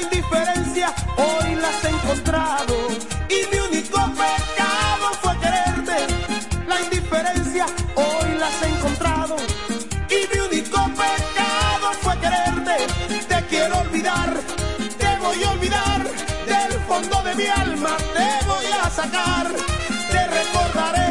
La indiferencia hoy la has encontrado y mi único pecado fue quererte. La indiferencia hoy la has encontrado y mi único pecado fue quererte. Te quiero olvidar, te voy a olvidar del fondo de mi alma, te voy a sacar. Te recordaré,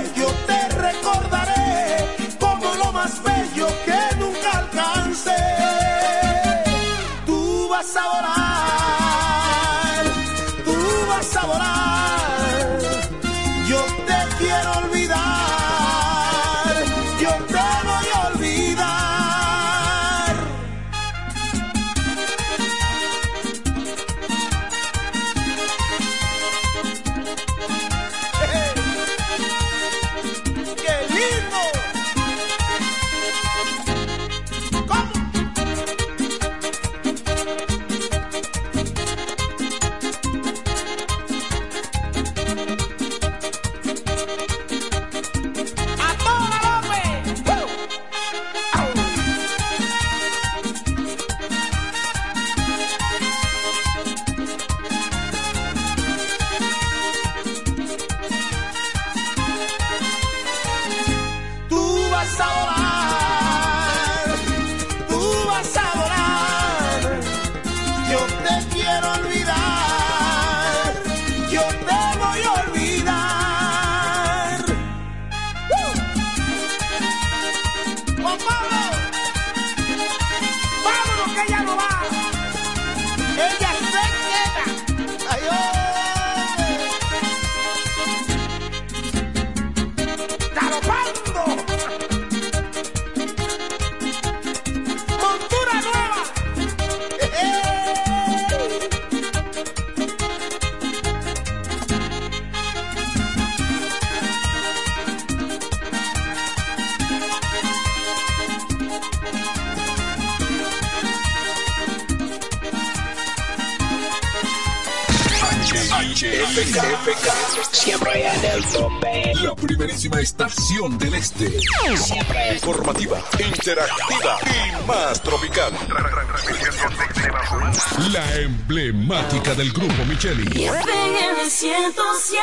Micheli. FM 107.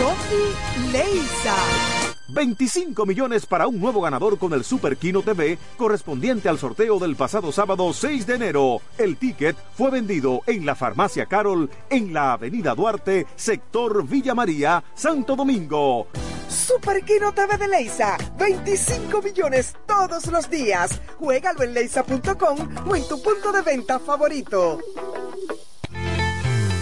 Rocky Leisa. 25 millones para un nuevo ganador con el Super Kino TV correspondiente al sorteo del pasado sábado 6 de enero. El ticket fue vendido en la farmacia Carol en la avenida Duarte, sector Villa María, Santo Domingo. Super Kino TV de Leisa. 25 millones todos los días. Juégalo en leisa.com o en tu punto de venta favorito.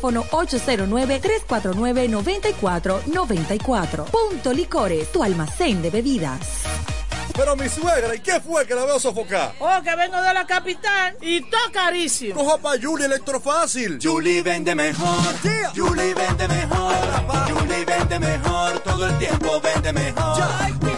809-349-9494. Punto Licores, tu almacén de bebidas. Pero mi suegra, ¿y qué fue que la veo sofocar? Oh, que vengo de la capital y todo carísimo. Coja pa' Julie Electrofácil. Julie vende mejor, Julie vende mejor, Julie vende mejor, todo el tiempo vende mejor.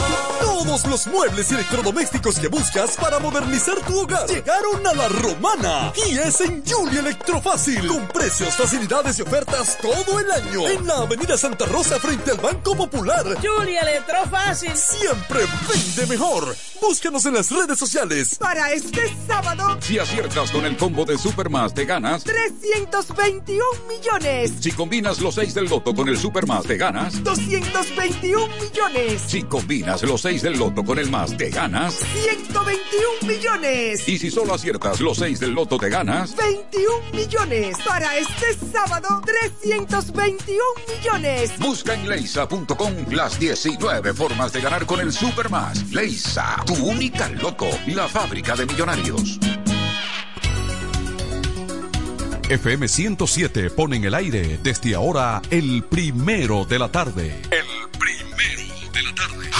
Todos los muebles y electrodomésticos que buscas para modernizar tu hogar llegaron a la romana. Y es en Julie Electrofácil. Con precios, facilidades y ofertas todo el año. En la avenida Santa Rosa frente al Banco Popular. Julia Electrofácil. Siempre vende mejor. Búscanos en las redes sociales. Para este sábado, si aciertas con el combo de Supermas, te ganas 321 millones. Si combinas los 6 del loto con el Supermas, te ganas 221 millones. Si combinas los 6 del loto con el más, te ganas 121 millones. Y si solo aciertas los 6 del loto, te ganas 21 millones. Para este sábado, 321 millones. Busca en leisa.com las 19 formas de ganar con el Supermas. Leisa tu única loco, la fábrica de millonarios. FM 107 pone en el aire desde ahora el primero de la tarde. El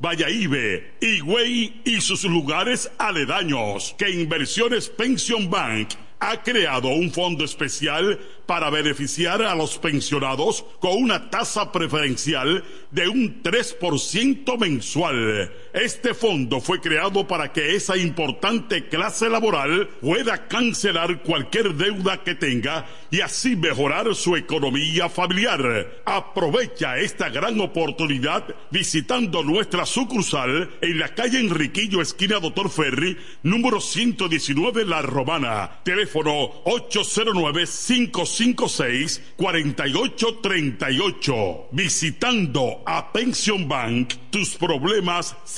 Vallaibe, Higüey y sus lugares aledaños. Que Inversiones Pension Bank ha creado un fondo especial para beneficiar a los pensionados con una tasa preferencial de un 3% mensual. Este fondo fue creado para que esa importante clase laboral pueda cancelar cualquier deuda que tenga y así mejorar su economía familiar. Aprovecha esta gran oportunidad visitando nuestra sucursal en la calle Enriquillo, esquina Doctor Ferry, número 119 La Romana. Teléfono 809 556 4838. Visitando a Pension Bank, tus problemas se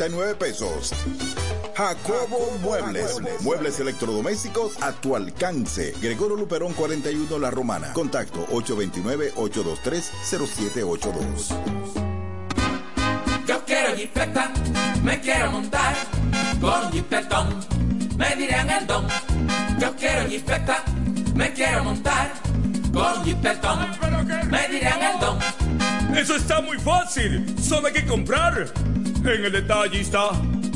12,330 pesos. Jacobo Muebles. Muebles electrodomésticos a tu alcance. Gregorio Luperón 41 La Romana. Contacto 829-823-0782. Yo quiero jipeta, me quiero montar con jipetón. Me dirán el don. Yo quiero jipeta, me quiero montar con jipetón. Me dirán el don. Eso está muy fácil. Solo hay que comprar. En el detallista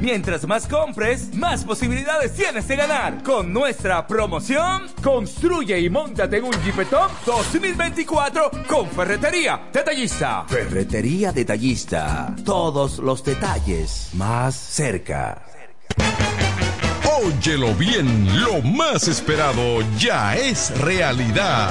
Mientras más compres, más posibilidades tienes de ganar. Con nuestra promoción, construye y montate en un Jeepetop 2024 con Ferretería Detallista. Ferretería Detallista. Todos los detalles más cerca. Óyelo bien, lo más esperado ya es realidad.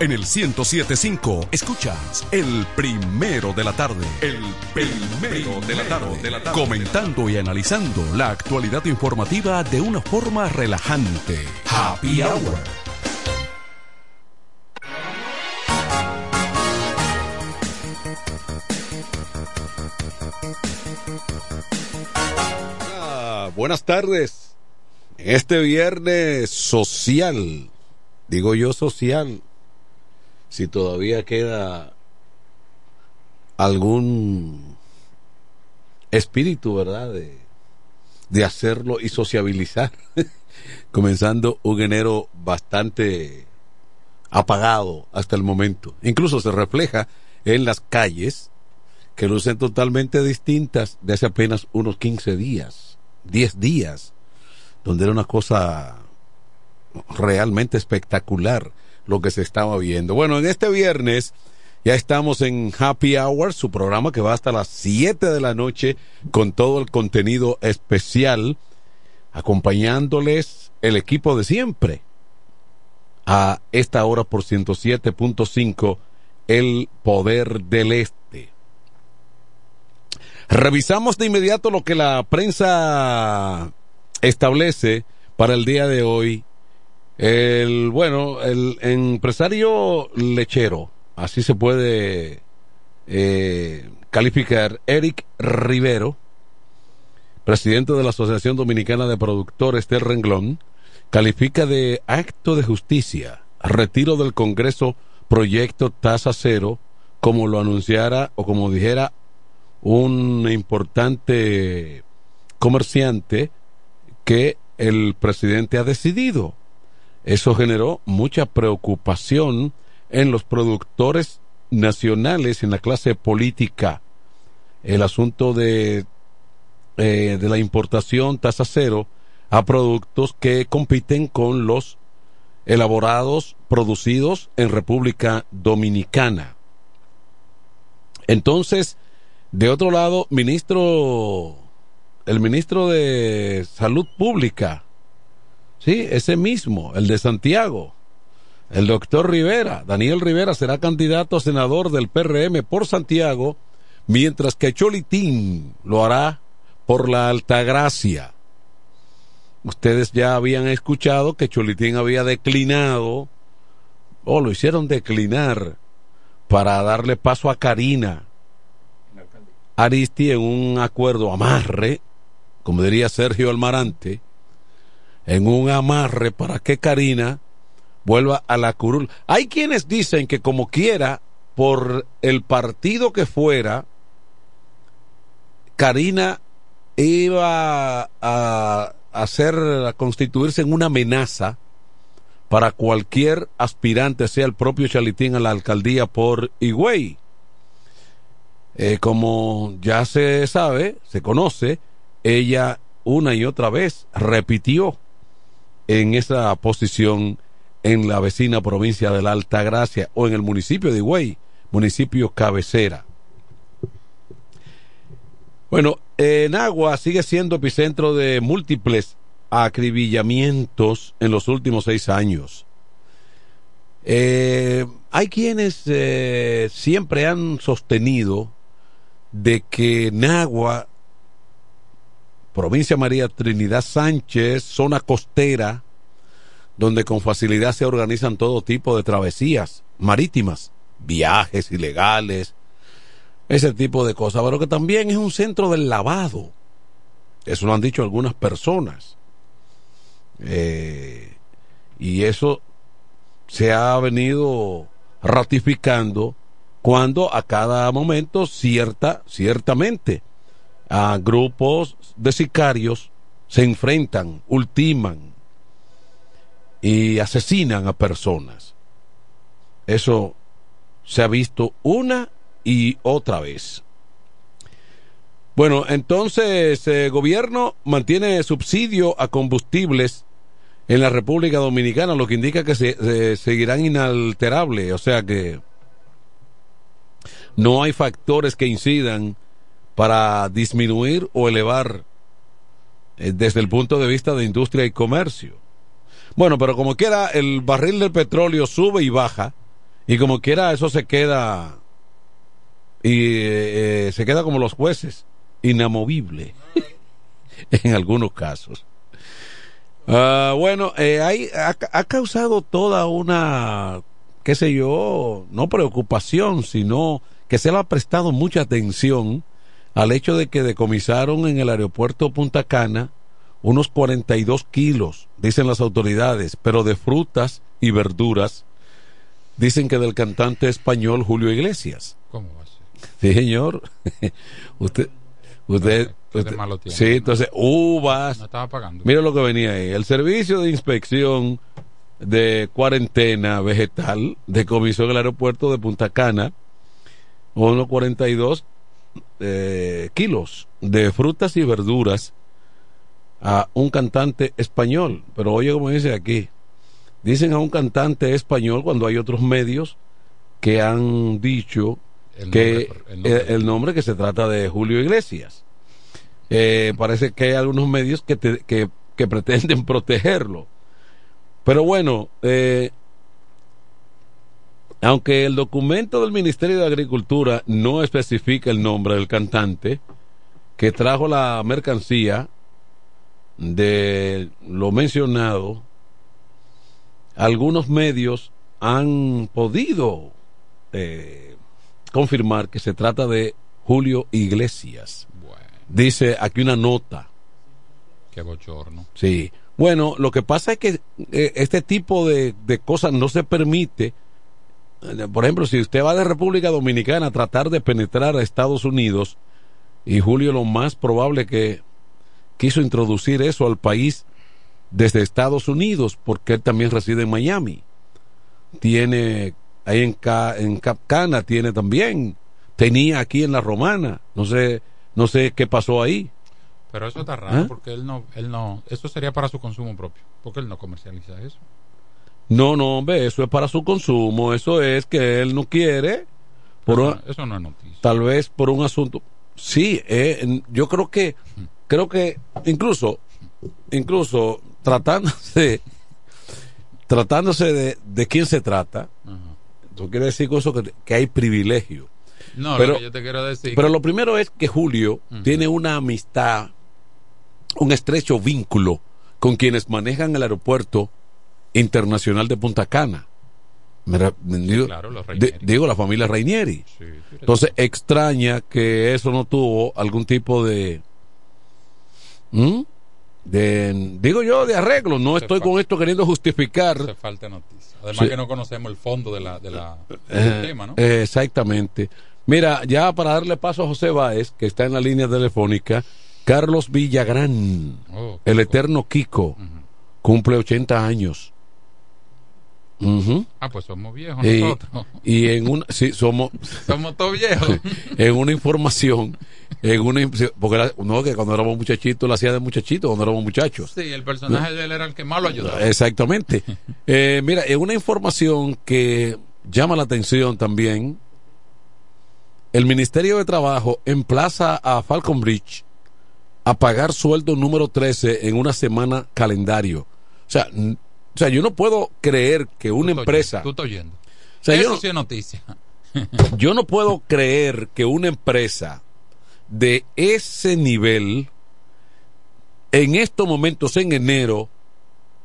En el 1075 escuchas el primero de la tarde. El primero de la tarde. Comentando y analizando la actualidad informativa de una forma relajante. Happy Hour. Ah, buenas tardes. Este viernes social, digo yo social, si todavía queda algún espíritu, ¿verdad? De, de hacerlo y sociabilizar. Comenzando un enero bastante apagado hasta el momento. Incluso se refleja en las calles que lucen totalmente distintas de hace apenas unos 15 días, 10 días, donde era una cosa realmente espectacular lo que se estaba viendo. Bueno, en este viernes ya estamos en Happy Hour, su programa que va hasta las 7 de la noche con todo el contenido especial, acompañándoles el equipo de siempre a esta hora por 107.5, el poder del este. Revisamos de inmediato lo que la prensa establece para el día de hoy el, bueno, el empresario lechero, así se puede eh, calificar, Eric Rivero, presidente de la Asociación Dominicana de Productores del Renglón, califica de acto de justicia, retiro del Congreso proyecto tasa cero, como lo anunciara o como dijera un importante comerciante que el presidente ha decidido. Eso generó mucha preocupación en los productores nacionales, en la clase política. El asunto de, eh, de la importación tasa cero a productos que compiten con los elaborados, producidos en República Dominicana. Entonces, de otro lado, ministro, el ministro de Salud Pública, sí, ese mismo, el de Santiago, el doctor Rivera, Daniel Rivera será candidato a senador del PRM por Santiago, mientras que Cholitín lo hará por la Altagracia. Ustedes ya habían escuchado que Cholitín había declinado, o lo hicieron declinar, para darle paso a Karina Aristi en un acuerdo amarre, como diría Sergio Almarante, en un amarre para que Karina vuelva a la curul. Hay quienes dicen que como quiera, por el partido que fuera, Karina iba a hacer, a constituirse en una amenaza para cualquier aspirante, sea el propio Chalitín a la alcaldía por Higüey. Eh, como ya se sabe, se conoce, ella una y otra vez repitió en esa posición en la vecina provincia de la Alta Gracia o en el municipio de Higüey, municipio cabecera. Bueno, en Agua sigue siendo epicentro de múltiples acribillamientos en los últimos seis años. Eh, hay quienes eh, siempre han sostenido de que Nagua, provincia María Trinidad Sánchez, zona costera, donde con facilidad se organizan todo tipo de travesías marítimas, viajes ilegales, ese tipo de cosas, pero que también es un centro del lavado. Eso lo han dicho algunas personas. Eh, y eso se ha venido ratificando cuando a cada momento cierta ciertamente a grupos de sicarios se enfrentan, ultiman y asesinan a personas. Eso se ha visto una y otra vez. Bueno, entonces el eh, gobierno mantiene subsidio a combustibles en la República Dominicana, lo que indica que se, seguirán inalterables, o sea que no hay factores que incidan para disminuir o elevar eh, desde el punto de vista de industria y comercio. Bueno, pero como quiera, el barril del petróleo sube y baja, y como quiera, eso se queda y eh, eh, se queda como los jueces, inamovible en algunos casos. Ah, bueno, eh, hay, ha, causado toda una, qué sé yo, no preocupación, sino que se le ha prestado mucha atención al hecho de que decomisaron en el aeropuerto Punta Cana unos 42 kilos, dicen las autoridades, pero de frutas y verduras, dicen que del cantante español Julio Iglesias. ¿Cómo va Sí, señor. usted, usted, sí, entonces uvas. No estaba pagando. Mira lo que venía ahí. El servicio de inspección de cuarentena vegetal decomisó en el aeropuerto de Punta Cana unos 42 eh, kilos de frutas y verduras a un cantante español. Pero oye, como dice aquí, dicen a un cantante español cuando hay otros medios que han dicho que el nombre, que se trata de Julio Iglesias. Eh, parece que hay algunos medios que, que, pretenden protegerlo. Pero bueno, eh, aunque el documento del Ministerio de Agricultura no especifica el nombre del cantante que trajo la mercancía de lo mencionado, algunos medios han podido eh, confirmar que se trata de Julio Iglesias. Dice aquí una nota. Qué bochorno. Sí. Bueno, lo que pasa es que eh, este tipo de, cosas no se permite. Eh, por ejemplo, si usted va de República Dominicana a tratar de penetrar a Estados Unidos, y Julio lo más probable que quiso introducir eso al país desde Estados Unidos, porque él también reside en Miami. Tiene ahí en, en Capcana tiene también, tenía aquí en la Romana, no sé, no sé qué pasó ahí. Pero eso está raro, ¿Ah? porque él no, él no, eso sería para su consumo propio, porque él no comercializa eso. No, no, hombre, eso es para su consumo, eso es que él no quiere. Por eso, no es noticia. Tal vez por un asunto. Sí, eh, yo creo que, creo que incluso, incluso tratándose, tratándose de, de quién se trata, eso quiere decir con eso que, hay privilegio. No, pero, lo que yo te quiero decir. Pero lo primero es que Julio tiene una amistad, un estrecho vínculo con quienes manejan el aeropuerto internacional de Punta Cana. digo, digo, la familia Reinieri. Entonces, extraña que eso no tuvo algún tipo de. De digo yo de arreglo. No estoy con esto queriendo justificar. Se falta noticia. Además que no conocemos el fondo de la, de la del eh, tema ¿no? exactamente. Mira ya para darle paso a José Báez que está en la línea telefónica Carlos Villagrán oh, el eterno Kiko cumple 80 años Ah, pues somos viejos nosotros. Y en una, sí, somos. somos todos viejos. en una información, en una, porque no, que cuando éramos muchachitos lo hacía de muchachito, cuando éramos muchachos. Sí, el personaje de él era el que más lo ayudaba. Exactamente. eh, mira, en una información que llama la atención también, el Ministerio de Trabajo emplaza a Falcon Bridge a pagar sueldo número 13 en una semana calendario. O sea, sea yo no puedo creer que una empresa... Tú estás oyendo. O sea, yo Eso no- sí es noticia. Yo no puedo creer que una empresa de ese nivel, en estos momentos en enero,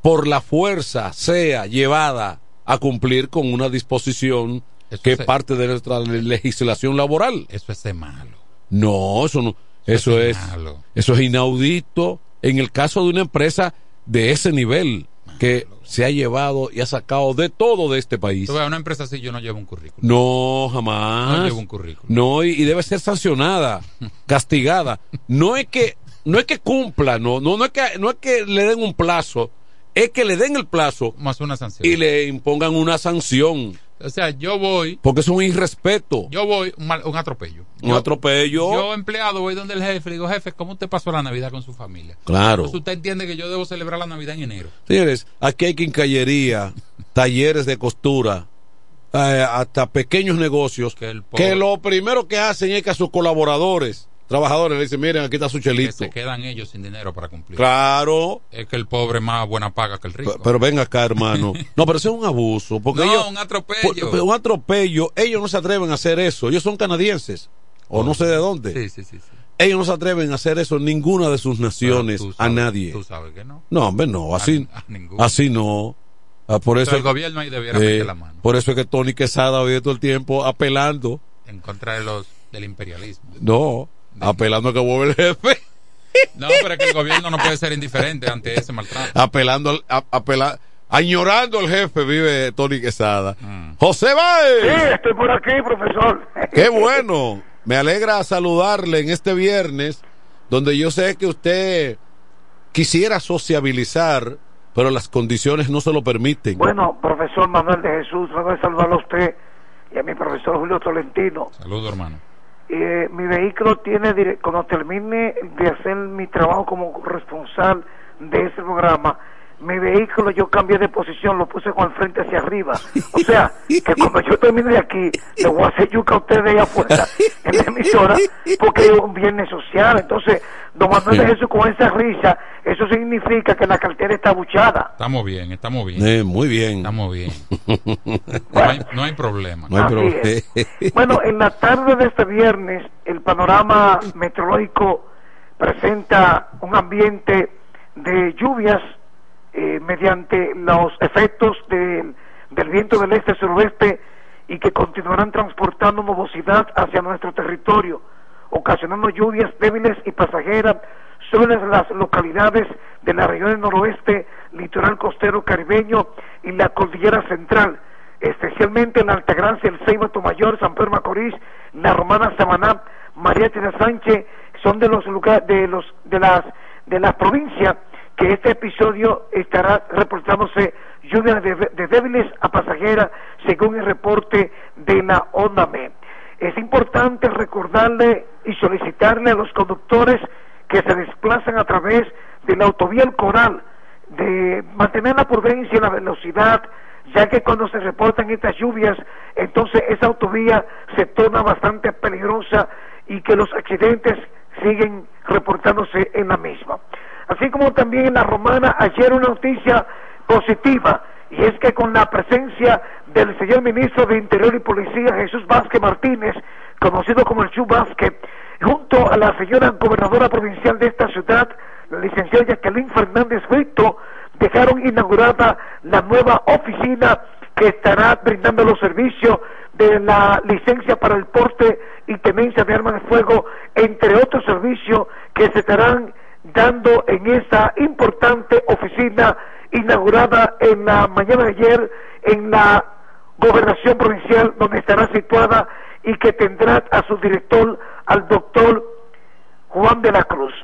por la fuerza sea llevada a cumplir con una disposición que es parte de nuestra le- legislación laboral. Eso es de malo. No, eso no, eso es, malo. eso es inaudito en el caso de una empresa de ese nivel que se ha llevado y ha sacado de todo de este país. Ves, una empresa así yo no llevo un currículum. No, jamás. No llevo un currículum. No, y, y debe ser sancionada, castigada. No es que, no es que cumpla, no, no, no es que, no es que le den un plazo, es que le den el plazo Más una sanción. y le impongan una sanción, O sea, yo voy, porque es un irrespeto, yo voy, un, mal- un atropello. un atropello. Yo, empleado, voy donde el jefe, le digo, jefe, ¿cómo usted pasó la Navidad con su familia? Claro. Pues usted entiende que yo debo celebrar la Navidad en enero. Señores, aquí hay quincallería, talleres de costura, eh, hasta pequeños negocios, que, lo primero que hacen es que a sus colaboradores, trabajadores, le dicen, miren, aquí está su Que chelito. se quedan ellos sin dinero para cumplir. Claro. Es que el pobre más buena paga que el rico. Pero, pero ven acá, hermano. No, pero eso es un abuso. Porque No, ellos, un atropello. por- un atropello. Ellos no se atreven a hacer eso. Ellos son canadienses. O no sé de dónde. Sí, sí, sí. sí. Ellos no se atreven a hacer eso en ninguna de sus naciones a nadie. Tú sabes que no. No, hombre, no. Así, A- a ninguno. así no. Ah, por eso el gobierno ahí debiera eh, meter la mano. Por eso es que Tony Quesada vive todo el tiempo apelando. En contra de los, del imperialismo. No, apelando a que vuelva el jefe. No, pero es que el gobierno no puede ser indiferente ante ese maltrato. apelando al, a- apela- añorando al jefe vive Tony Quesada. Mm. José Baez. Sí, estoy por aquí, profesor. Qué bueno. Me alegra saludarle en este viernes, donde yo sé que usted quisiera sociabilizar, pero las condiciones no se lo permiten. Bueno, profesor Manuel de Jesús, me voy a saludar a usted y a mi profesor Julio Tolentino. Saludos, hermano. Eh, mi vehículo tiene, cuando termine de hacer mi trabajo como corresponsal de ese programa, mi vehículo yo cambié de posición, lo puse con el frente hacia arriba. O sea, que cuando yo termine de aquí, le voy a hacer yuca a ustedes allá afuera en la emisora, porque es un viernes social. Entonces, don Manuel de Jesús con esa risa, eso significa que la cartera está buchada. Estamos bien, estamos bien. Eh, muy bien. Estamos bien. No hay, no hay problema. No hay Así problema. es. Bueno, en la tarde de este viernes, el panorama meteorológico presenta un ambiente de lluvias eh, mediante los efectos del- del viento del este-suroeste y que continuarán transportando nubosidad hacia nuestro territorio, ocasionando lluvias débiles y pasajeras solo en las localidades de la región del noroeste, litoral costero caribeño y la cordillera central especialmente en Altagracia, el Ceiba Mayor, San Pedro Macorís, la Romana Samaná, María Teresa Sánchez, son de los lugares, de los, de las, de las provincias que este episodio estará reportándose lluvias de, débiles a pasajeras según el reporte de la ONAME. Es importante recordarle y solicitarle a los conductores que se desplazan a través de la autovía El Coral de mantener la prudencia y la velocidad, ya que cuando se reportan estas lluvias, entonces esa autovía se torna bastante peligrosa y que los accidentes siguen reportándose en la misma. Así como también en la romana, ayer una noticia positiva, y es que con la presencia del señor ministro de Interior y Policía, Jesús Vázquez Martínez, conocido como el Chu Vázquez, junto a la señora gobernadora provincial de esta ciudad, la licenciada Jacqueline Fernández Brito, dejaron inaugurada la nueva oficina que estará brindando los servicios de la licencia para el porte y tenencia de armas de fuego, entre otros servicios que se estarán dando en esa importante oficina inaugurada en la mañana de ayer en la gobernación provincial donde estará situada y que tendrá a su director al doctor Juan de la Cruz.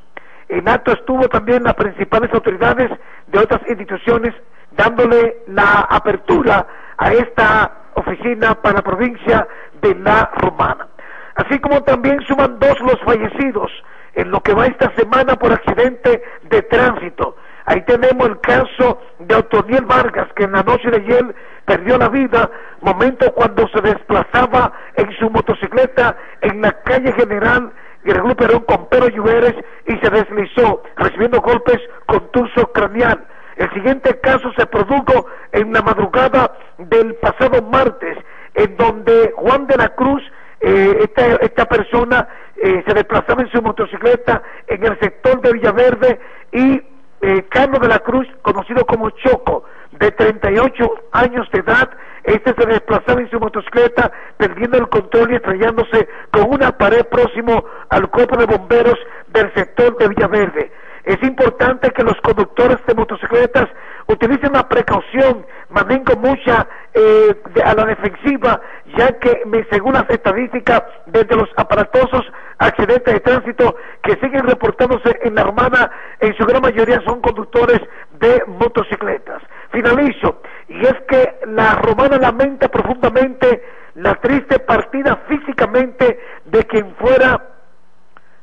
En acto estuvo también las principales autoridades de otras instituciones dándole la apertura a esta oficina para la provincia de La Romana. Así como también suman dos los fallecidos en lo que va esta semana por accidente de tránsito. Ahí tenemos el caso de Otoniel Vargas, que en la noche de ayer perdió la vida, momento cuando se desplazaba en su motocicleta en la calle general y Regulo Perón con Pedro Lluveres y se deslizó, recibiendo golpes contusos craneal. El siguiente caso se produjo en la madrugada del pasado martes, en donde Juan de la Cruz, eh, esta, esta persona, eh, se desplazaba en su motocicleta en el sector de Villaverde y eh, Carlos de la Cruz, conocido como Choco, de 38 años de edad, este se desplazaba en su motocicleta perdiendo el control y estrellándose con una pared próximo al cuerpo de bomberos del sector de Villaverde. Es importante que los conductores de motocicletas utilicen la precaución, mantengan mucha eh, de- a la defensiva, ya que según las estadísticas desde los aparatosos accidentes de tránsito que siguen reportándose en la Armada, en su gran mayoría son conductores de motocicletas. Finalizo, y es que la Romana lamenta profundamente la triste partida físicamente de quien fuera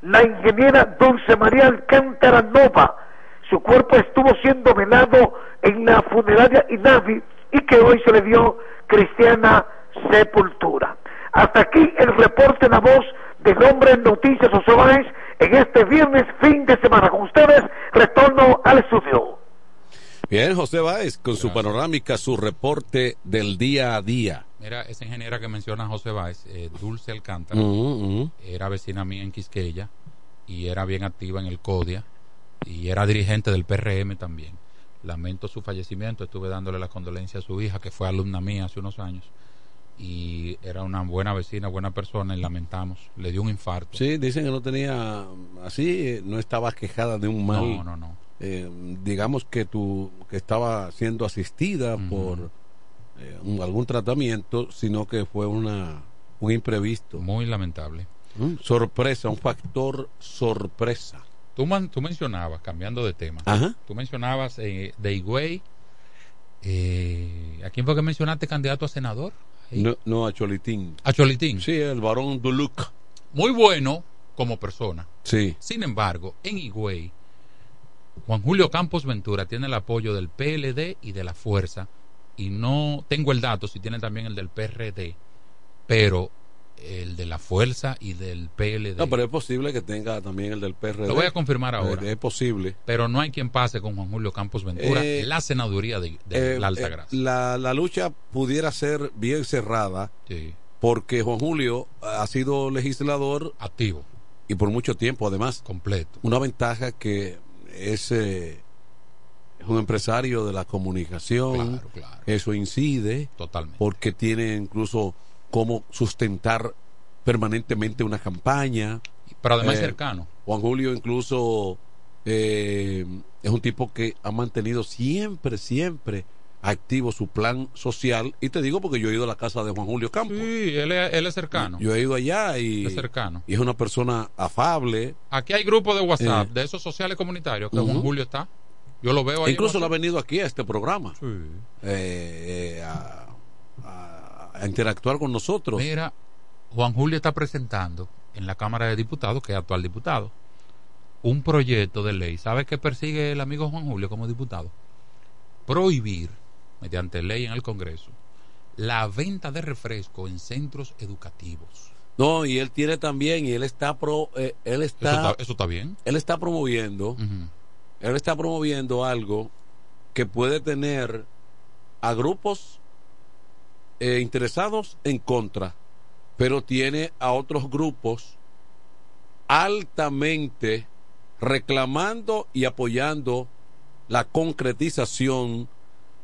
la ingeniera Dulce María Alcántara Nova. Su cuerpo estuvo siendo velado en la funeraria INAVI y que hoy se le dio cristiana sepultura. Hasta aquí el reporte en la voz del hombre en Noticias Osobaes en este viernes fin de semana. Con ustedes retorno al estudio. Bien, José Báez, con su panorámica, su reporte del día a día. Mira, esa ingeniera que menciona José Báez, eh, Dulce Alcántara, Ujú, ujú. era vecina mía en Quisqueya y era bien activa en el CODIA y era dirigente del PRM también. Lamento su fallecimiento, estuve dándole las condolencias a su hija, que fue alumna mía hace unos años, y era una buena vecina, buena persona, y lamentamos, le dio un infarto. Sí, dicen que no tenía, así, no estaba quejada de un mal. No, no, no. eh, digamos que tu, que estaba siendo asistida por eh, un- algún tratamiento, sino que fue una un imprevisto. Muy lamentable. Mm, Sorpresa, un factor sorpresa. Tú, man- tú mencionabas, cambiando de tema, Ajá. tú mencionabas eh, de Higüey, eh, ¿a quién fue que mencionaste candidato a senador? No, no a Cholitín. A Cholitín. Sí, el varón Duluc. Muy bueno como persona. Sí. Sin embargo, en Higüey, Juan Julio Campos Ventura tiene el apoyo del PLD y de la Fuerza, y no tengo el dato si tiene también el del PRD, pero el de la Fuerza y del PLD. No, pero es posible que tenga también el del PRD. Lo voy a confirmar ahora. Eh, Es posible. pero no hay quien pase con Juan Julio Campos Ventura Eh, la senaduría de, de Eh, la eh, Altagracia. la, la lucha pudiera ser bien cerrada Sí. porque Juan Julio ha sido legislador activo y por mucho tiempo además completo una ventaja que es, eh, es un empresario de la comunicación Claro, claro. eso incide Totalmente. porque tiene incluso cómo sustentar permanentemente una campaña Pero además Eh, cercano. Juan Julio incluso eh, es un tipo que ha mantenido siempre, siempre activo su plan social. Y te digo porque yo he ido a la casa de Juan Julio Campos. Sí, él es, él es cercano. Yo he ido allá y, Es cercano. y es una persona afable. Aquí hay grupos de WhatsApp Eh. de esos sociales comunitarios que. Juan Julio está. Yo lo veo ahí. Incluso lo ha venido aquí a este programa Sí. eh, eh, a, a- interactuar con nosotros. Mira, Juan Julio está presentando en la Cámara de Diputados, que es actual diputado, un proyecto de ley. ¿Sabe qué persigue el amigo Juan Julio como diputado? Prohibir, mediante ley en el Congreso, la venta de refresco en centros educativos. No, y él tiene también, y él está pro, eh, él Eso está, está, eso está bien. él está promoviendo, él está promoviendo algo que puede tener a grupos eh, interesados en contra, pero tiene a otros grupos altamente reclamando y apoyando la concretización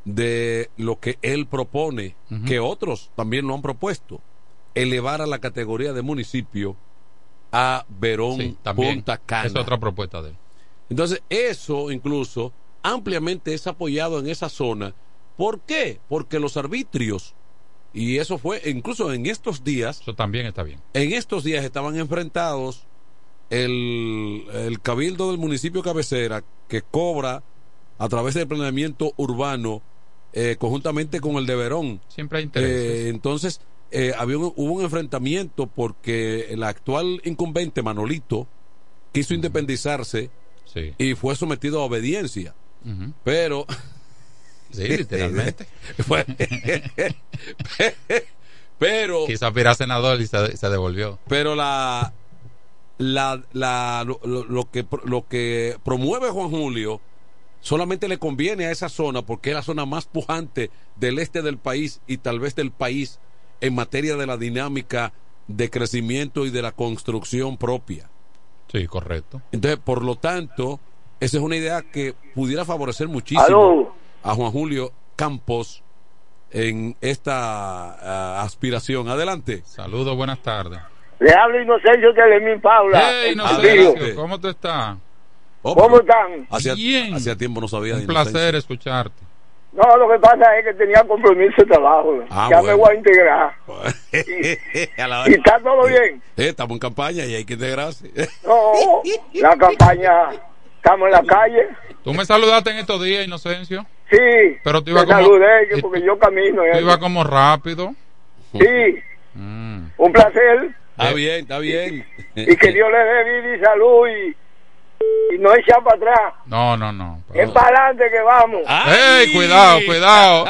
de lo que él propone, que otros también lo han propuesto, elevar a la categoría de municipio a Verón Sí, también. Punta Cana. Es otra propuesta de él. Entonces, eso incluso ampliamente es apoyado en esa zona. ¿Por qué? Porque los arbitrios, y eso fue incluso en estos días, Eso también está bien. en estos días estaban enfrentados el, el cabildo del municipio cabecera que cobra a través del planeamiento urbano eh, conjuntamente con el de Verón. Siempre hay intereses. Eh, entonces, eh, había un- hubo un enfrentamiento porque el actual incumbente Manolito quiso independizarse Sí. y fue sometido a obediencia. Pero. Sí, literalmente. Pero. Quiso aspirar senador y se, se devolvió. Pero la. la, la, lo, lo- que, lo que promueve Juan Julio solamente le conviene a esa zona porque es la zona más pujante del este del país y tal vez del país en materia de la dinámica de crecimiento y de la construcción propia. Sí, correcto. Entonces, por lo tanto, esa es una idea que pudiera favorecer muchísimo Aló. A Juan Julio Campos en esta ah, aspiración. Adelante. Saludos, buenas tardes. Le habla Inocencio Telemín Paula. Hey, Inocencio. ¿cómo tú estás? ¿Cómo están? Hacía, Bien. hacía tiempo no sabía de Un placer escucharte. No, lo que pasa es que tenía compromiso de trabajo. Ah, ya bueno. me voy a integrar. A la- ¿Y está todo bien? Eh, estamos en campaña y hay que integrarse. No, la campaña, estamos en la calle. Tú me saludaste en estos días, Inocencio. Sí, Pero tú ibas te como, saludé que porque yo camino. tú eh. ibas como rápido. Sí, Mm. un placer. Está bien, está bien. Y que Dios le dé vida y salud y, y no echar para atrás. No, no, no. Es para adelante que vamos. ¡Ey, cuidado, cuidado!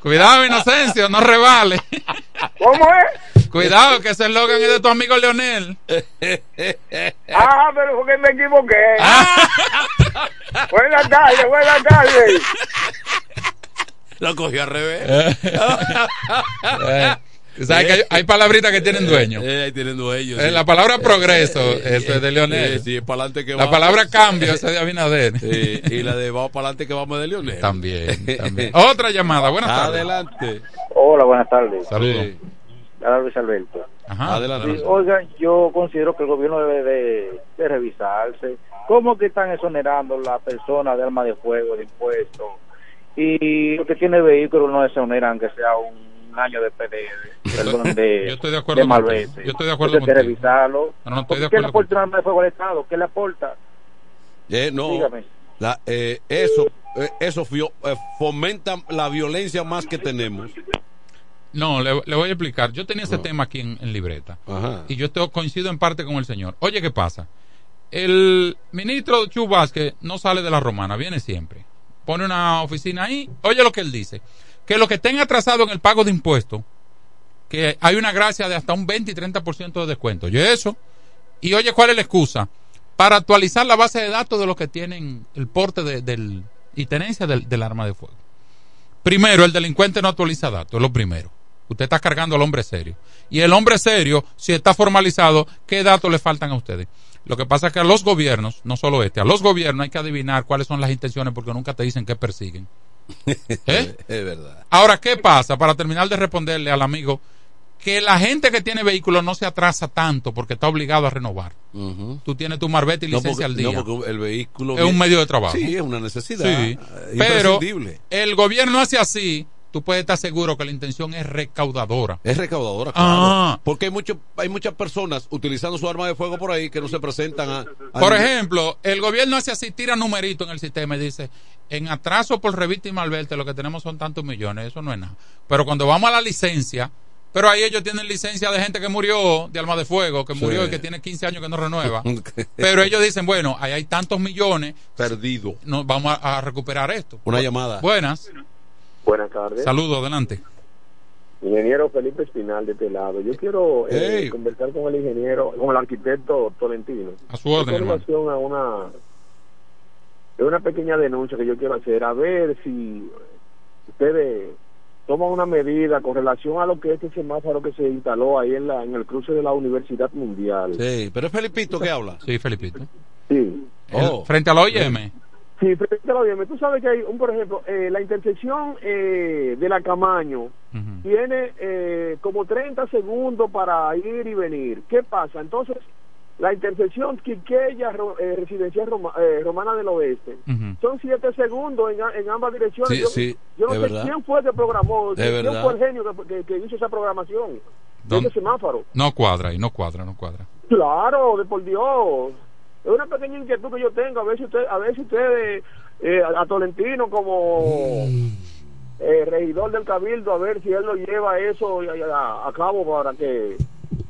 Cuidado, Inocencio, no revale. ¿Cómo es? Cuidado, que ese eslogan es de tu amigo Leonel. Ah, pero fue que me equivoqué. Ah. buenas tardes, buenas tardes. Lo cogió al revés. Eh, ¿Sabes que hay, hay palabritas que tienen dueño? Eh, tienen dueño. Eh, sí. la palabra progreso, Eh, eso es de Leonel. eh, sí, es para adelante que La vamos. palabra cambio, esa es de Abinader. Sí, y la de vamos para adelante que vamos de Leonel. También, también. Otra llamada, buenas tardes. Adelante. Hola, buenas tardes. Saludos. Sí. Luis Alberto. Ajá. Adelante. Sí, oigan, yo considero que el gobierno debe de, de revisarse. ¿Cómo que están exonerando la persona de arma de fuego, de impuestos? Y lo que tiene vehículo no exoneran que sea un año de PD, perdón, de, Yo estoy de acuerdo de malvete. Yo estoy de acuerdo hay que revisarlo. No, no, estoy de ¿Qué le acuerdo aporta un arma de fuego al Estado? ¿Qué le aporta? Eh, no, Dígame. la, eh, eso, eh, eso fio- eh, fomenta la violencia más que tenemos. No, le, le voy a explicar. Yo tenía ese tema aquí en, en libreta. Ajá. Y yo estoy, coincido en parte con el señor. Oye, ¿qué pasa? El ministro Chu Vázquez no sale de la romana, viene siempre. Pone una oficina ahí. Oye lo que él dice. Que lo que estén atrasado en el pago de impuestos, que hay una gracia de hasta un 20 y 30% de descuento. Oye, eso. Y oye, ¿cuál es la excusa? Para actualizar la base de datos de los que tienen el porte de- del, y tenencia del, del arma de fuego. Primero, el delincuente no actualiza datos, es lo primero. Usted está cargando al hombre serio. Y el hombre serio, si está formalizado, ¿qué datos le faltan a ustedes? Lo que pasa es que a los gobiernos, no solo este, a los gobiernos hay que adivinar cuáles son las intenciones porque nunca te dicen qué persiguen. ¿Eh? Es verdad. Ahora, ¿qué pasa? Para terminar de responderle al amigo, que la gente que tiene vehículos no se atrasa tanto porque está obligado a renovar. Tú tienes tu marbete y No licencia porque, al día. no, porque el vehículo es un medio de trabajo. Sí, es una necesidad. Sí. eh, Pero el gobierno hace así, tú puedes estar seguro que la intención es recaudadora. Es recaudadora, claro. Ah. Porque hay, mucho, hay muchas personas utilizando su arma de fuego por ahí que no se presentan a. a- Por ejemplo, el gobierno hace así, tira numerito en el sistema y dice, en atraso por revista y malverte lo que tenemos son tantos millones, eso no es nada. Pero cuando vamos a la licencia, pero ahí ellos tienen licencia de gente que murió de arma de fuego, que Sí. murió y que tiene 15 años que no renueva. pero ellos dicen, bueno, ahí hay tantos millones, Perdido. no, vamos a, a recuperar esto. Una llamada. Buenas, Buenas tardes. saludos, adelante. Ingeniero Felipe Espinal de este lado. Yo quiero eh, Hey. conversar con el ingeniero, con el arquitecto Tolentino. A su orden, Con hermano. relación a una, es una pequeña denuncia que yo quiero hacer, a ver si ustedes toman una medida con relación a lo que es este semáforo que se instaló ahí en, la, en el cruce de la Universidad Mundial. Sí, pero es Felipito que habla. Sí, Felipito. Sí. Oh. El- frente al OIM. Sí, la OIM. Tú sabes que hay, un, por ejemplo, eh, la intersección eh, de la Camaño tiene eh, como 30 segundos para ir y venir. ¿Qué pasa? Entonces, la intersección Quiqueya, Ro- eh, Residencial Roma- eh, Romana del Oeste, son 7 segundos en, a- en ambas direcciones. Sí, yo, sí, yo no sé verdad. quién fue que programó, De quién verdad. fue el genio que, que- que hizo esa programación de ¿Dónde? ese semáforo. No cuadra ahí, no cuadra, no cuadra. Claro, de por Dios. Es una pequeña inquietud que yo tengo. A ver si usted, a ver si ustedes, eh, a a Tolentino como eh, regidor del Cabildo, a ver si él lo lleva eso a, cabo para que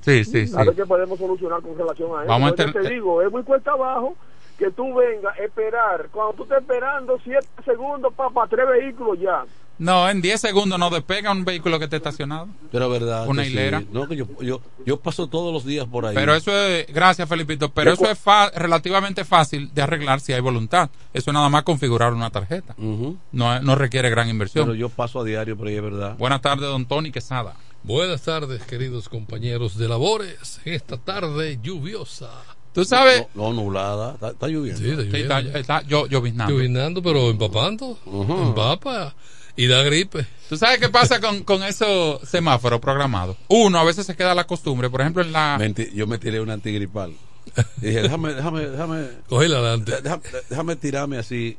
Sí, sí, sí. a ver qué podemos solucionar con relación a eso. Vamos a te digo, es muy cuesta abajo que tú vengas a esperar. Cuando tú estés esperando siete segundos para tres vehículos ya. No, en 10 segundos no despega un vehículo que esté estacionado. Pero verdad. Una sí. hilera. No, que yo, yo, yo paso todos los días por ahí. Pero eso es, gracias Felipito, pero eso es fa- relativamente fácil de arreglar si hay voluntad. Eso es nada más configurar una tarjeta. no, no requiere gran inversión. Pero yo paso a diario, pero ahí es verdad. Buenas tardes, don Tony Quesada. Buenas tardes, queridos compañeros de labores. Esta tarde lluviosa. Tú sabes. No, no, nublada. Está, está lloviendo. Sí, está Sí, lloviendo. está, está llo- lloviznando. Lloviznando, pero empapando. Empapa y da gripe. ¿Tú sabes qué pasa con, con esos semáforos programados? Uno, a veces se queda la costumbre, por ejemplo, en la... Menti- yo me tiré una antigripal. Y dije, déjame, déjame, déjame. Cógela adelante. Déjame, déjame tirarme así.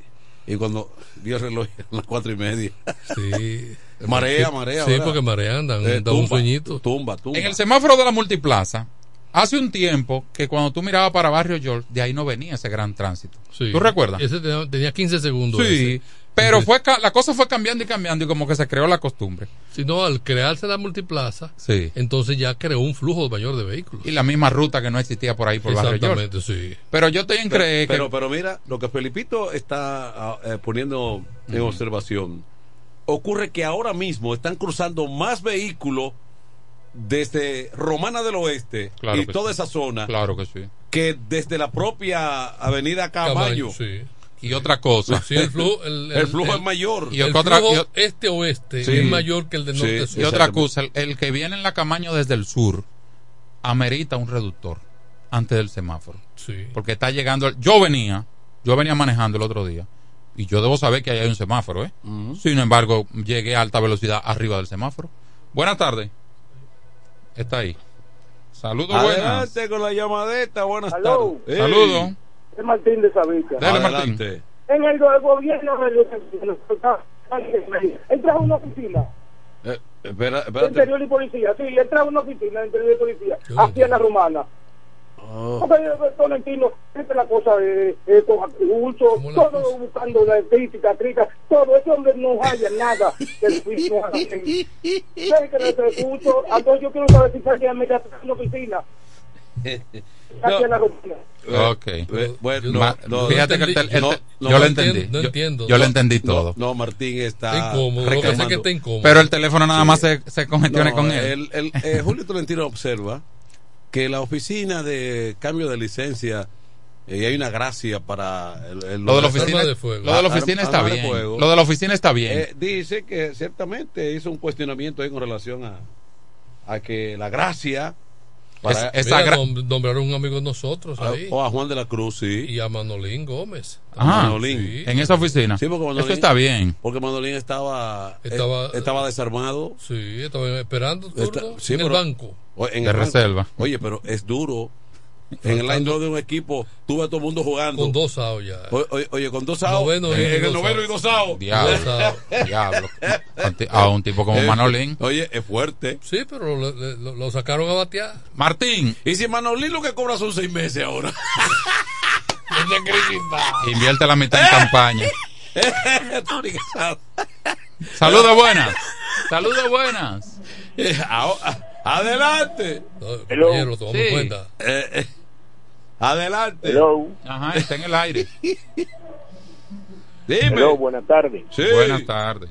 Y cuando vi el reloj, a las cuatro y media. Sí. Marea, Sí, marea. sí, ¿verdad? porque marean, dan- Eh, dan un tumba, sueñito. Tumba, tumba. En el semáforo de la multiplaza, hace un tiempo que cuando tú mirabas para Barrio George, de ahí no venía ese gran tránsito. Sí. ¿Tú recuerdas? Ese tenía, tenía 15 segundos. Sí, ese. Pero fue ca- la cosa fue cambiando y cambiando y como que se creó la costumbre. Si no, al crearse la multiplaza, Sí. entonces ya creó un flujo mayor de vehículos. Y la misma ruta que no existía por ahí por Barrio. Exactamente, sí. Pero yo estoy en Pero, creer que... pero, pero mira, lo que Felipito está ah, eh, poniendo en observación, ocurre que ahora mismo están cruzando más vehículos desde Romana del Oeste Claro y toda sí. esa zona Claro que sí. que desde la propia Avenida Camayo. Camayo, sí. Y otra cosa. Sí, el flujo, el, El flujo es mayor. Y el otra- flujo este-oeste Sí. es mayor que el de Sí, norte-sur. Y otra cosa, el, el que viene en la Camaño desde el sur amerita un reductor antes del semáforo. Sí. Porque está llegando. el- yo venía, yo venía manejando el otro día. Y yo debo saber que ahí hay un semáforo, ¿eh? Sin embargo, llegué a alta velocidad arriba del semáforo. Buenas tardes. Está ahí. Saludos, buenas. Adelante con la llamadeta, buenas tardes. Saludos. Es Martín de Sabica. Dale, Martín. Adelante. En el, go- gobierno él trajo una oficina Eh, espera, de espérate. interior y policía. Sí, él trajo una oficina de interior y policía aquí en la romana. Oh. Porque Tolentino, esta es la cosa de eh, con recursos, todo buscando la crítica, crítica, todo ese hombre no haya nada del juicio. Sé que entonces yo quiero saber si salía me una oficina la. Ok. Eh, bueno, Ma- no, no, fíjate que el tel- el no, tel- no, yo lo entendí. no Yo- entiendo. Yo lo entendí todo. No, Martín está incómodo, lo que pasa es que reclamando. está incómodo. Pero el teléfono nada Sí. más se, se congestiona No, con él. el- el- eh, Julio Tolentino observa que la oficina de cambio de licencia eh, y hay una gracia para el, el- Lo de la oficina, de fuego. lo de la oficina está bien. fuego. Lo de la oficina está bien. Eh, dice que ciertamente hizo un cuestionamiento ahí con relación a, a que la gracia para- Es- esa Mira, gra- nom- nombraron un amigo de nosotros a- ahí. o a Juan de la Cruz, sí. Y a Manolín Gómez. Ajá. Manolín. Sí. en esa oficina. Sí, porque Manolín- Eso está bien. Porque Manolín estaba, eh, Estaba- estaba desarmado. Sí, estaba esperando turno Está- sí, en el pero- banco. O- en De el banco. reserva. Oye, pero es duro. En el line de un equipo, tuve a todo el mundo jugando. Con dos outs ya. O- Oye, oye, con dos outs. Noveno y eh, en el dos noveno y dos outs. Diablo. Diablo. A un tipo como Eh, Manolín. Oye, es fuerte. Sí, pero lo, lo- lo sacaron a batear. Martín, Y si Manolín lo que cobra son seis meses ahora. invierte la mitad en campaña. Tony Casado. Saludos buenas. Saludos buenas. Eh, Adelante. Compañero, tomamos Sí. cuenta. Eh, eh, Adelante. Hello. Ajá, está en el aire. Dime. Hello, buenas tardes. Sí. Buenas tardes.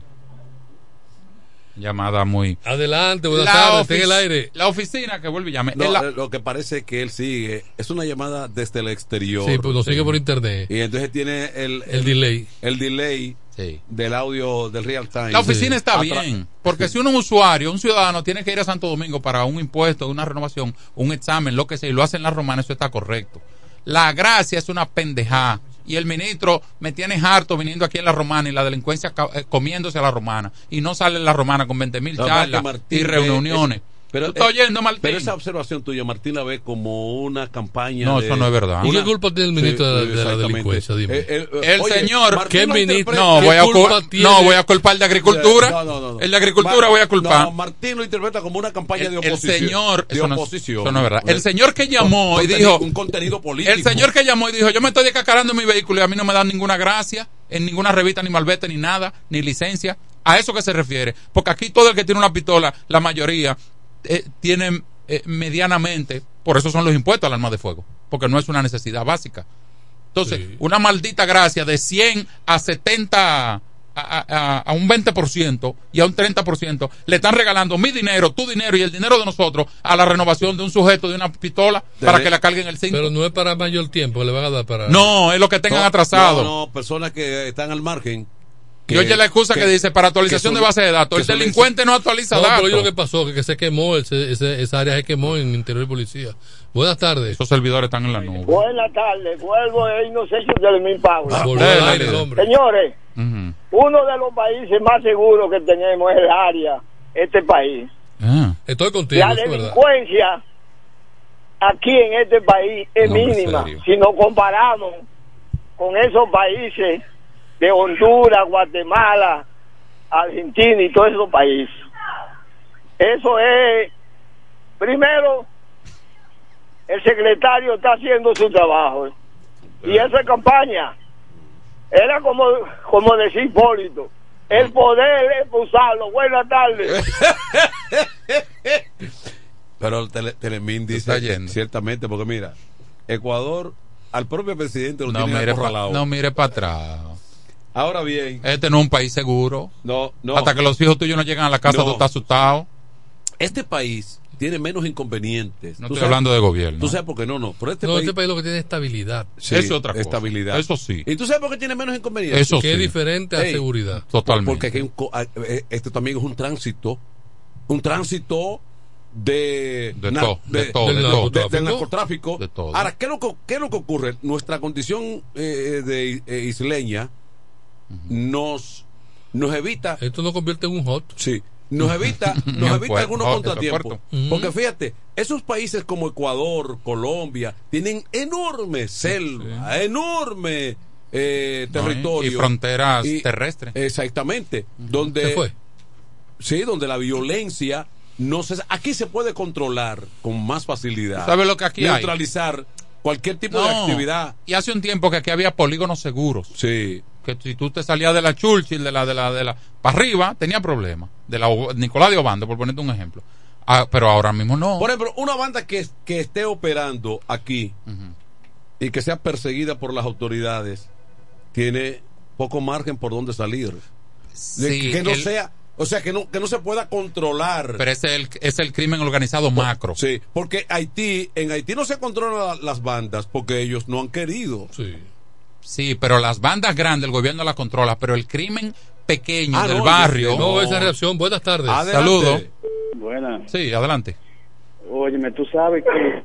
Llamada muy. Adelante, buenas La tardes, está en ofici- el aire. La oficina que vuelve y llame. No, Es la- eh, lo que parece que él sigue es una llamada desde el exterior. Sí, pues nos sigue por internet. Y entonces tiene el, El delay. el delay Sí. del audio del real time. La oficina está Atra- bien, porque si uno es un usuario, un ciudadano, tiene que ir a Santo Domingo para un impuesto, una renovación, un examen, lo que sea, y lo hacen las romanas, eso está correcto. La gracia es una pendejada. Y el ministro me tiene harto viniendo aquí en la romana y la delincuencia eh, comiéndose a la romana. Y no sale la romana con 20 mil charlas Martín y reuniones. Pero, ¿Tú estás eh, oyendo, Martín? Pero esa observación tuya, Martín, la ve como una campaña. No, de- eso no es verdad. ¿Y una- qué culpa tiene el ministro de la- de la exactamente. delincuencia? Dime. Eh, eh, El oye, señor- Martín ¿Qué ministro- No, ¿Qué voy a, culpa tiene? no, voy a culpar de agricultura. No, no, no, no. El de agricultura voy a culpar. No, Martín lo interpreta como una campaña el, de el oposición. señor, de eso no, es- oposición. eso no es verdad. El señor que llamó Con- y contenido- dijo, un contenido político. el señor que llamó y dijo, yo me estoy descacarando en mi vehículo y a mí no me dan ninguna gracia, en ninguna revista, ni malvete, ni nada, ni licencia. A eso que se refiere. Porque aquí todo el que tiene una pistola, la mayoría, eh, tienen eh, medianamente, por eso son los impuestos al arma de fuego, porque no es una necesidad básica. Entonces, Sí. una maldita gracia de 100 a 70 a, a, a- a un 20% y a un 30% le están regalando mi dinero, tu dinero y el dinero de nosotros a la renovación de un sujeto de una pistola para que la carguen el 5. Pero no es para mayor tiempo, le van a dar para. No, es lo que tengan No, atrasado. No, no, personas que están al margen. Y oye la excusa que, dice para actualización de base de datos. El delincuente no actualiza No, datos. pero lo que pasó, que, que se quemó, ese- ese- esa área se quemó en Interior y Policía. Buenas tardes. Esos servidores están en la nube. Buenas tardes, vuelvo a Inocencio de mi Paula. Ah, el hombre. Señores, Ujú. uno de los países más seguros que tenemos es el área, este país. Ah. Estoy contigo, La eso es verdad. delincuencia aquí en este país es mínima si nos comparamos con esos países de Honduras, Guatemala, Argentina y todos esos países. Eso es, primero, el secretario está haciendo su trabajo. Y esa campaña era como, como decía Hipólito, el poder es para usarlo. Buenas tardes. Pero el tele, Telemín dice ciertamente, porque mira, Ecuador al propio presidente lo No tiene mire, pa- no mire para atrás. Ahora bien, Este no es un país seguro. no, no. Hasta que los hijos tuyos no llegan a la casa, No. tú estás asustado. Este país tiene menos inconvenientes. No ¿Tú estoy sabes- hablando de gobierno. ¿Tú sabes por qué no? No, pero este no, país... este país lo que tiene es estabilidad. Sí, Eso es otra cosa. Estabilidad. Eso sí. ¿Y tú sabes por qué tiene menos inconvenientes? Eso que es sí. diferente a Ey, seguridad. Totalmente. Porque aquí un eh, este también es un tránsito, un tránsito de De na- todo, de de todo. de- del narcotráfico. De todo. Ahora, ¿qué es, lo que, ¿qué es lo que ocurre? Nuestra condición eh, de eh, isleña nos nos evita Esto nos convierte en un hot. Sí, nos evita, nos evita algunos contratiempos. Ujú. Porque fíjate, esos países como Ecuador, Colombia, tienen enorme selva, enorme eh, No, y- territorio. y fronteras Y- terrestres. Exactamente. Donde, ¿Qué fue? Sí, donde la violencia no se... Aquí se puede controlar con más facilidad. ¿Sabes lo que aquí hay? Neutralizar cualquier tipo de actividad. Y hace un tiempo que aquí había polígonos seguros. Sí. Que si tú te salías de la Churchill, de la, de la, de la, para arriba, tenía problemas. De la Nicolás de Obando, por ponerte un ejemplo. Ah, pero ahora mismo no. Por ejemplo, una banda que, que esté operando aquí y que sea perseguida por las autoridades tiene poco margen por donde salir. Sí, que no el- sea, o sea, que no, que no se pueda controlar. Pero ese es el, es el crimen organizado macro. Sí, porque Haití, en Haití no se controlan la- las bandas porque ellos no han querido. Sí. Sí, pero las bandas grandes el gobierno las controla, pero el crimen pequeño Ah, del no, barrio. No, esa reacción. Buenas tardes. Adelante. Saludos. Buenas. Sí, adelante. Óyeme, tú sabes que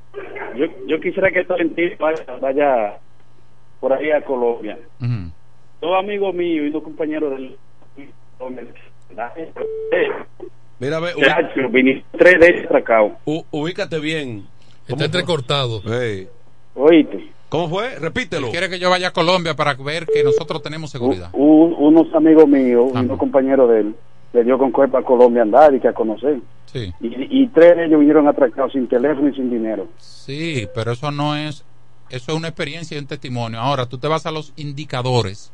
yo, yo quisiera que Tolentino vaya, vaya por ahí a Colombia. Ujú. Dos amigos míos y dos compañeros del... Mira, ve, tres de ellos atracados. ubícate bien. Está entrecortado. Hey. Oíste, ¿Cómo fue? Repítelo. Quiere que yo vaya a Colombia para ver que nosotros tenemos seguridad. un- unos amigos míos, Ajá. unos compañeros de él, le dio con cuerpo a Colombia a andar y que a conocer. Sí. Y, y tres de ellos vinieron atracados sin teléfono y sin dinero. Sí, pero eso no es, eso es una experiencia y un testimonio. Ahora, tú te vas a los indicadores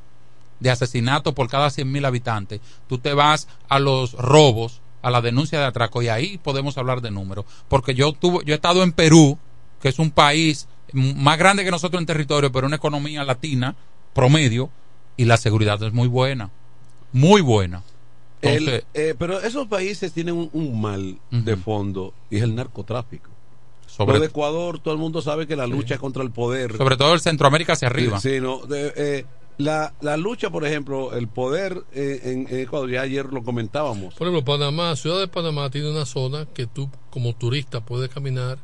de asesinato por cada 100 mil habitantes, tú te vas a los robos, a la denuncia de atraco y ahí podemos hablar de números. Porque yo tuve, yo he estado en Perú, que es un país más grande que nosotros en territorio, pero una economía latina promedio y la seguridad es muy buena, muy buena. El- Entonces, eh, pero esos países tienen un, un mal de fondo y es el narcotráfico. Sobre- Lo de Ecuador, todo el mundo sabe que la lucha contra el poder. sobre todo el Centroamérica hacia arriba. Sí, no, de- eh, la, la lucha, por ejemplo, el poder eh, en, en Ecuador, ya ayer lo comentábamos. Por ejemplo, Panamá, Ciudad de Panamá tiene una zona que tú como turista puedes caminar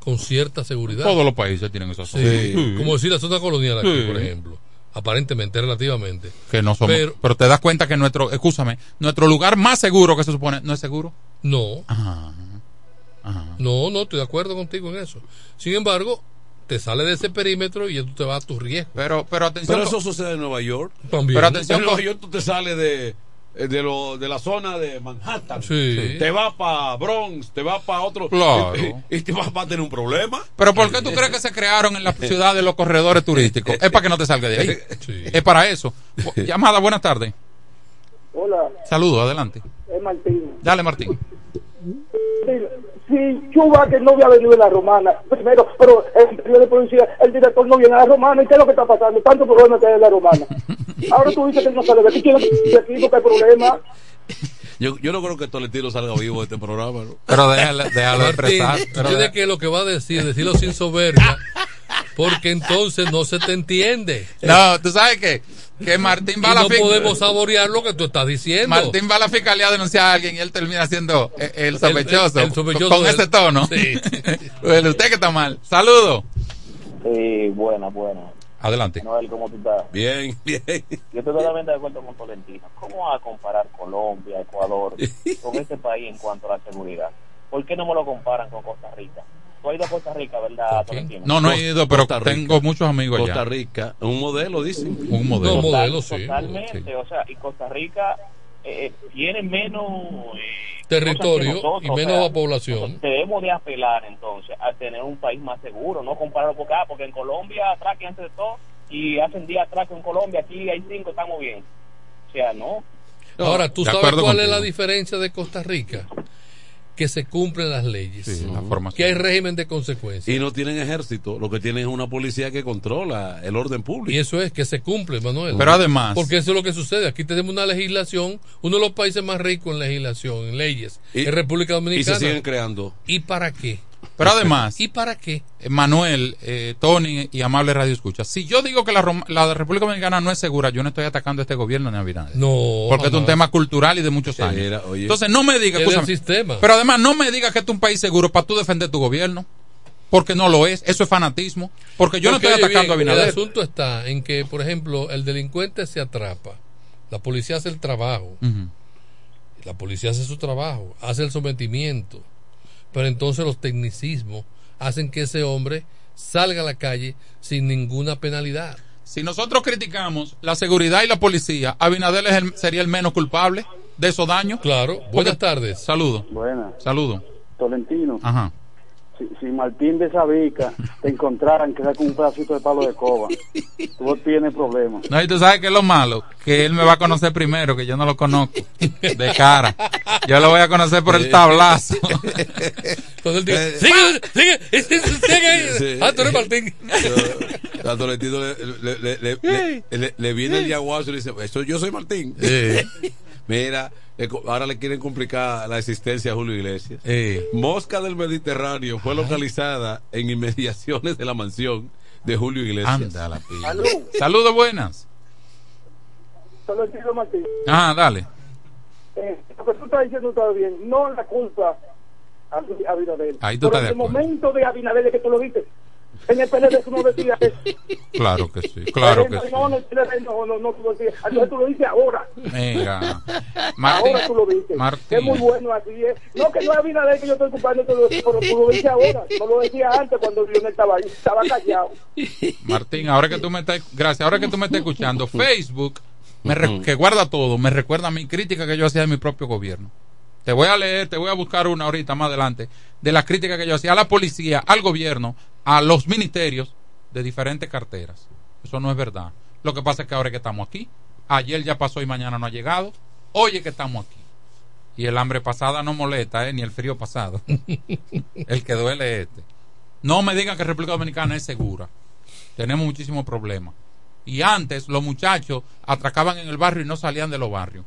con cierta seguridad. Todos los países tienen esa zona. Sí, Sí. Como decir la zona colonial aquí, Sí. por ejemplo. Aparentemente, relativamente. que no somos Pero- pero, te das cuenta que nuestro escúchame nuestro lugar más seguro que se supone no es seguro No. Ajá. Ajá. No, no, estoy de acuerdo contigo en eso. Sin embargo, te sale de ese perímetro y ya tú te vas a tu riesgo. pero pero atención Pero eso sucede en Nueva York. También. pero atención En Nueva York tú te sales de, de, lo, de la zona de Manhattan. Sí. Te vas para Bronx, te vas para otro. Claro. Y, y te vas a tener un problema. pero por qué tú crees que se crearon en la ciudad de los corredores turísticos es para que no te salga de ahí Sí. es para eso llamada buenas tardes Hola, saludos adelante es Martín. dale Martín Si Chuba que no había venido en la romana, primero, pero el de policía, el director no viene a la romana, ¿y qué es lo que está pasando? Tanto problema que hay en la romana. Ahora tú dices que no sale de aquí, ¿quién de porque hay problema? Yo, yo no creo que Tolentino salga vivo de este programa. ¿no? Pero déjalo, déjalo expresar. Pero de- que lo que va a decir, decirlo sin soberbia, porque entonces no se te entiende. No, tú sabes qué? Que Martín Y va a la no podemos saborear lo que tú estás diciendo. Martín va a la fiscalía a denunciar a alguien y él termina siendo eh, el sospechoso, el- el sospechoso con del- ese tono. Sí. Bueno, usted que está mal. Saludos. Sí, buena, buena. Adelante. Noel, ¿cómo tú estás? Bien, bien. Yo estoy totalmente de acuerdo con Tolentino. ¿Cómo va a comparar Colombia, Ecuador con este país en cuanto a la seguridad? ¿Por qué no me lo comparan con Costa Rica? Tú has ido a Costa Rica, ¿verdad, Tolentino? No, no he ido, pero Costa Rica. tengo muchos amigos allá. Costa Rica, un modelo, dicen. Un modelo. No, modelo, sí. Totalmente, o sea, y Costa Rica eh, eh, tiene menos eh, Territorio nosotros, y o menos sea, población. Debemos de apelar entonces a tener un país más seguro, no compararlo por acá, porque en Colombia atraquen antes de todo y hacen 10 atracos en Colombia, aquí hay 5, estamos bien. O sea, no. Ahora, ¿tú sabes cuál es la diferencia de Costa Rica? Que se cumplen las leyes. Sí, la formación. Que hay régimen de consecuencias. Y no tienen ejército, lo que tienen es una policía que controla el orden público. Y eso es que se cumple, Manuel. Pero además- Porque eso es lo que sucede. Aquí tenemos una legislación, uno de los países más ricos en legislación, en leyes, Y- en República y Dominicana. se siguen creando. ¿Y para qué? Pero además, ¿Y para qué? Manuel, eh, Tony y amable Radio Escucha, si yo digo que la, la República Dominicana no es segura, yo no estoy atacando a este gobierno ni a Abinader. No. Porque es un tema cultural y de muchos años. Era, oye. Entonces no me diga, Es del escúchame, sistema. pero además no me diga que este es un país seguro para tú defender tu gobierno, porque no lo es, eso es fanatismo, porque yo Porque, no estoy oye, atacando bien, a El Abinader. asunto está en que, por ejemplo, el delincuente se atrapa, la policía hace el trabajo, la policía hace su trabajo, hace el sometimiento, pero entonces los tecnicismos hacen que ese hombre salga a la calle sin ninguna penalidad. Si nosotros criticamos la seguridad y la policía, Abinader es el- sería el menos culpable de esos daños. Claro. Buenas tardes. Saludos. Buena, Saludos. Tolentino. Ajá. Si, si Martín de Sabica te encontraran que sea con un pedacito de palo de coba, tú tienes problemas. No, y tú sabes que es lo malo, que él me va a conocer primero, que yo no lo conozco de cara. Yo lo voy a conocer por el tablazo. Cuando él diga, Eh, sigue, sigue, sigue, sigue ahí". Sí. Ah, tú eres Martín. A Tolentino le, le, le, le- le- le- le viene el yaguazo y le dice, eso yo soy Martín. Mira, ahora le quieren complicar la existencia a Julio Iglesias. Mosca del Mediterráneo fue localizada en inmediaciones de la mansión de Julio Iglesias. Anda la pila. Saludos buenas. Tolentino Martín. Ah, dale. Eh, lo que tú estás diciendo está bien, no la culpa a a Abinader. Ahí tú estás de el momento de Abinader de que tú lo viste, en el PLD tú no decías eso. Claro que sí, claro que sí. No, en el PLD no, no, no, tú lo decías. Entonces tú lo dices ahora. Venga. Martín, ahora tú lo dices. Martín. Es muy bueno así. Es. No que no es Abinader que yo estoy ocupando pero tú lo dices ahora. No lo decías antes cuando Lionel estaba ahí. Estaba callado. Martín, ahora que tú me estás, gracias, ahora que tú me estás escuchando, Facebook, me re- que guarda todo, me recuerda a mi crítica que yo hacía de mi propio gobierno. Te voy a leer, te voy a buscar una ahorita más adelante, de las críticas que yo hacía a la policía, al gobierno, a los ministerios de diferentes carteras. Eso no es verdad. Lo que pasa es que ahora es que estamos aquí, ayer ya pasó y mañana no ha llegado, hoy es que estamos aquí. Y el hambre pasada no molesta, ¿eh? ni el frío pasado. el que duele es este. No me digan que República Dominicana es segura. Tenemos muchísimos problemas. Y antes los muchachos atracaban en el barrio y no salían de los barrios.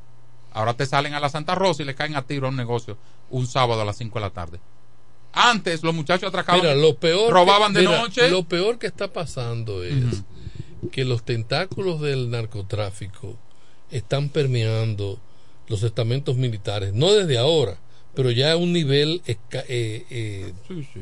Ahora te salen a la Santa Rosa y le caen a tiro a un negocio un sábado a las 5 de la tarde. Antes los muchachos atracaban, Mira, lo peor robaban que, de mira, noche. Lo peor que está pasando es que los tentáculos del narcotráfico están permeando los estamentos militares, no desde ahora, pero ya a un nivel esca- eh, eh,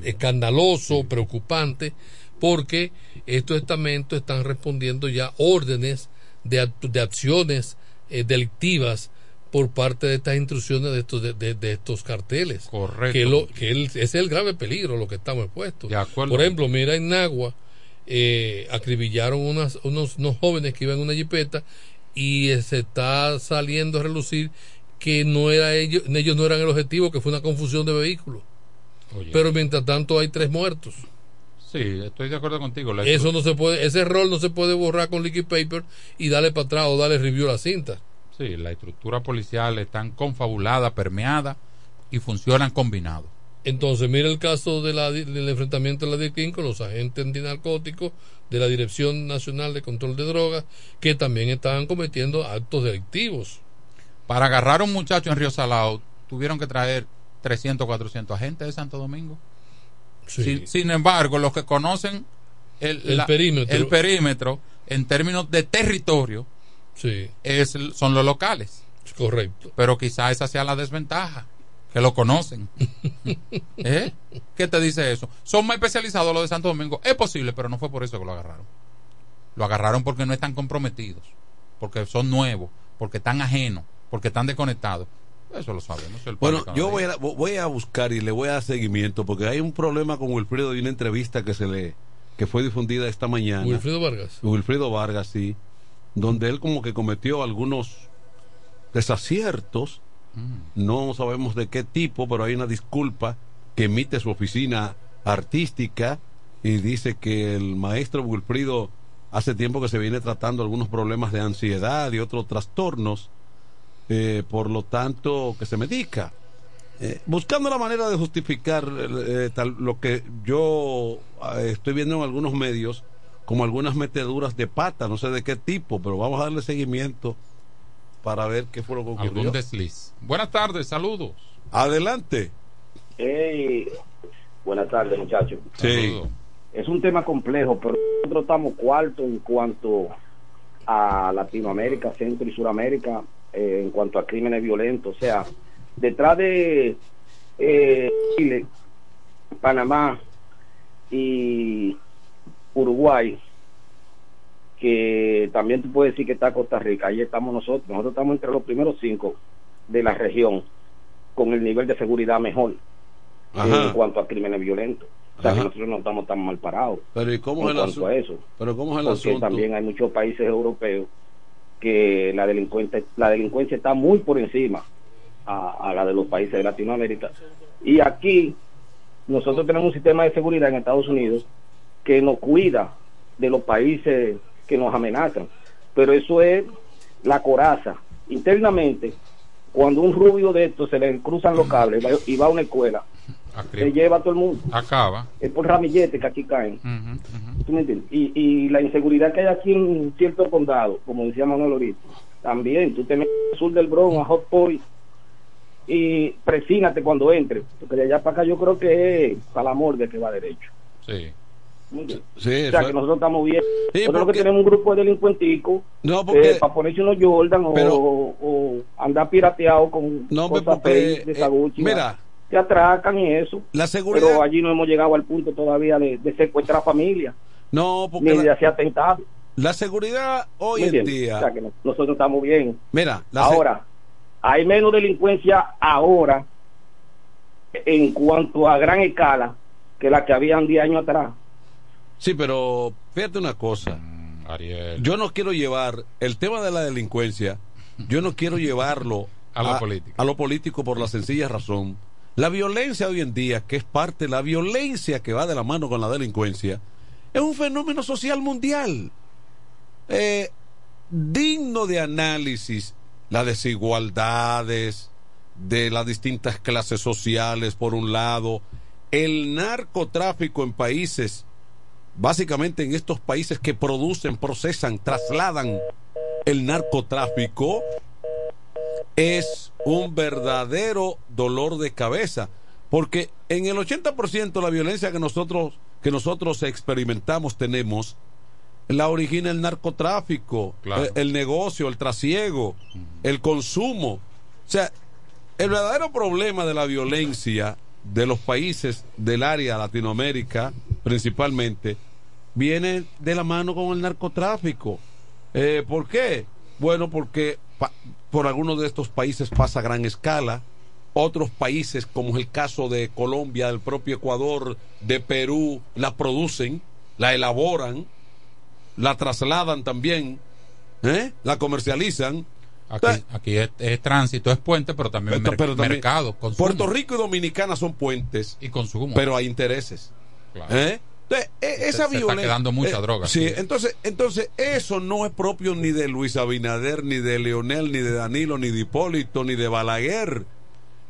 escandaloso, preocupante, porque estos estamentos están respondiendo ya órdenes de, act- de acciones eh, delictivas por parte de estas instrucciones de estos de, de- de estos carteles Correcto. que, lo, que ese es el grave peligro lo que estamos expuestos De acuerdo. por ejemplo mira en Nagua eh, acribillaron unas, unos, unos jóvenes que iban en una jipeta y eh, se está saliendo a relucir que no era ellos ellos no eran el objetivo que fue una confusión de vehículos Oye. pero mientras tanto hay tres muertos Sí, estoy de acuerdo contigo. Eso no se puede ese error no se puede borrar con liquid paper y darle para atrás o darle review a la cinta Sí, la estructura policial están confabulada, permeada y funcionan combinados. Entonces, mira el caso de la, del enfrentamiento de la DICIN con los agentes antinarcóticos de la Dirección Nacional de Control de Drogas, que también estaban cometiendo actos delictivos. Para agarrar a un muchacho en Río Salado, tuvieron que traer 300, 400 agentes de Santo Domingo. Sí. Sin, sin embargo, los que conocen el, El la- perímetro. el perímetro, en términos de territorio, Sí, es, son los locales. correcto. Pero quizá esa sea la desventaja, que lo conocen. ¿Eh? ¿Qué te dice eso? Son más especializados los de Santo Domingo. Es posible, pero no fue por eso que lo agarraron. Lo agarraron porque no están comprometidos, porque son nuevos, porque están ajenos, porque están desconectados. Eso lo sabemos. el Bueno, pueblo yo voy a, voy a buscar y le voy a dar seguimiento porque hay un problema con Wilfrido de una entrevista que se le que fue difundida esta mañana. Wilfrido Vargas. Wilfrido Vargas, sí, donde él como que cometió algunos desaciertos, no sabemos de qué tipo, pero hay una disculpa que emite su oficina artística y dice que el maestro Wilfrido hace tiempo que se viene tratando algunos problemas de ansiedad y otros trastornos, eh, por lo tanto que se medica. Eh, buscando la manera de justificar eh, tal- lo que yo estoy viendo en algunos medios como algunas meteduras de pata, no sé de qué tipo, pero vamos a darle seguimiento para ver qué fue lo que ocurrió. Algún desliz. Buenas tardes, saludos. Adelante. Hey, buenas tardes, muchachos. Sí. Es un tema complejo, pero nosotros estamos cuarto en cuanto a Latinoamérica, Centro y Suramérica, eh, en cuanto a crímenes violentos. O sea, detrás de eh, Chile, Panamá y Uruguay, que también tú puedes decir que está Costa Rica, ahí estamos nosotros. Nosotros estamos entre los primeros cinco de la región con el nivel de seguridad mejor Ajá. en cuanto a crímenes violentos. O sea, Ajá. que nosotros no estamos tan mal parados Pero ¿y cómo en es el cuanto a eso. Pero ¿cómo es el Porque asunto? también hay muchos países europeos que la delincuencia, la delincuencia está muy por encima a, a la de los países de Latinoamérica. Y aquí nosotros tenemos un sistema de seguridad en Estados Unidos que nos cuida de los países que nos amenazan. Pero eso es la coraza. Internamente, cuando un rubio de estos se le cruzan los cables y va a una escuela, se lleva a todo el mundo. Acaba. Es por ramilletes que aquí caen. ¿Tú me entiendes? Y, y la inseguridad que hay aquí en cierto condado, como decía Manuel ahorita, también tú te metes al sur del Bronx, a Hot Point, y presínate cuando entres, porque de allá para acá yo creo que es para la morgue que va derecho. Sí. O sea que nosotros estamos bien. Sí, nosotros porque- que tenemos un grupo de delincuenticos No, porque- eh, para ponerse unos Jordan o, Pero- o andar pirateado con No, cosas porque, de eh, Saguchi, mira, se atracan y eso. La seguridad- Pero allí no hemos llegado al punto todavía de, de secuestrar familia, No, porque ni la- de hacer atentados. La seguridad hoy ¿Me en día. O sea, que no- nosotros estamos bien. Mira, la Ahora, hay menos delincuencia ahora en cuanto a gran escala que la que habían 10 años atrás. Sí, pero fíjate una cosa. Ariel. Yo no quiero llevar el tema de la delincuencia, yo no quiero llevarlo A lo político. a lo político por la sencilla razón. La violencia hoy en día, que es parte, la violencia que va de la mano con la delincuencia, es un fenómeno social mundial. Eh, digno de análisis, las desigualdades de las distintas clases sociales, por un lado, el narcotráfico en países, básicamente en estos países que producen, procesan, trasladan el narcotráfico, es un verdadero dolor de cabeza, porque en el 80% de la violencia que nosotros que nosotros experimentamos tenemos la origina el narcotráfico, Claro. el, el negocio, el trasiego, el consumo. O sea, el verdadero problema de la violencia de los países del área Latinoamérica, principalmente, viene de la mano con el narcotráfico. Eh, ¿Por qué? Bueno, porque por algunos de estos países pasa a gran escala. Otros países, como es el caso de Colombia, del propio Ecuador, de Perú, la producen, la elaboran, la trasladan también, ¿eh? la comercializan. Aquí, aquí es, es tránsito, es puente, pero también, Pero- mer- pero también- mercado, consumo. Puerto Rico y Dominicana son puentes. Y consumo. Pero hay intereses. Claro. ¿Eh? Entonces, e- Se- esa se está quedando mucha eh, droga, Sí, sí. entonces, entonces eso no es propio ni de Luis Abinader, ni de Leonel, ni de Danilo, ni de Hipólito, ni de Balaguer.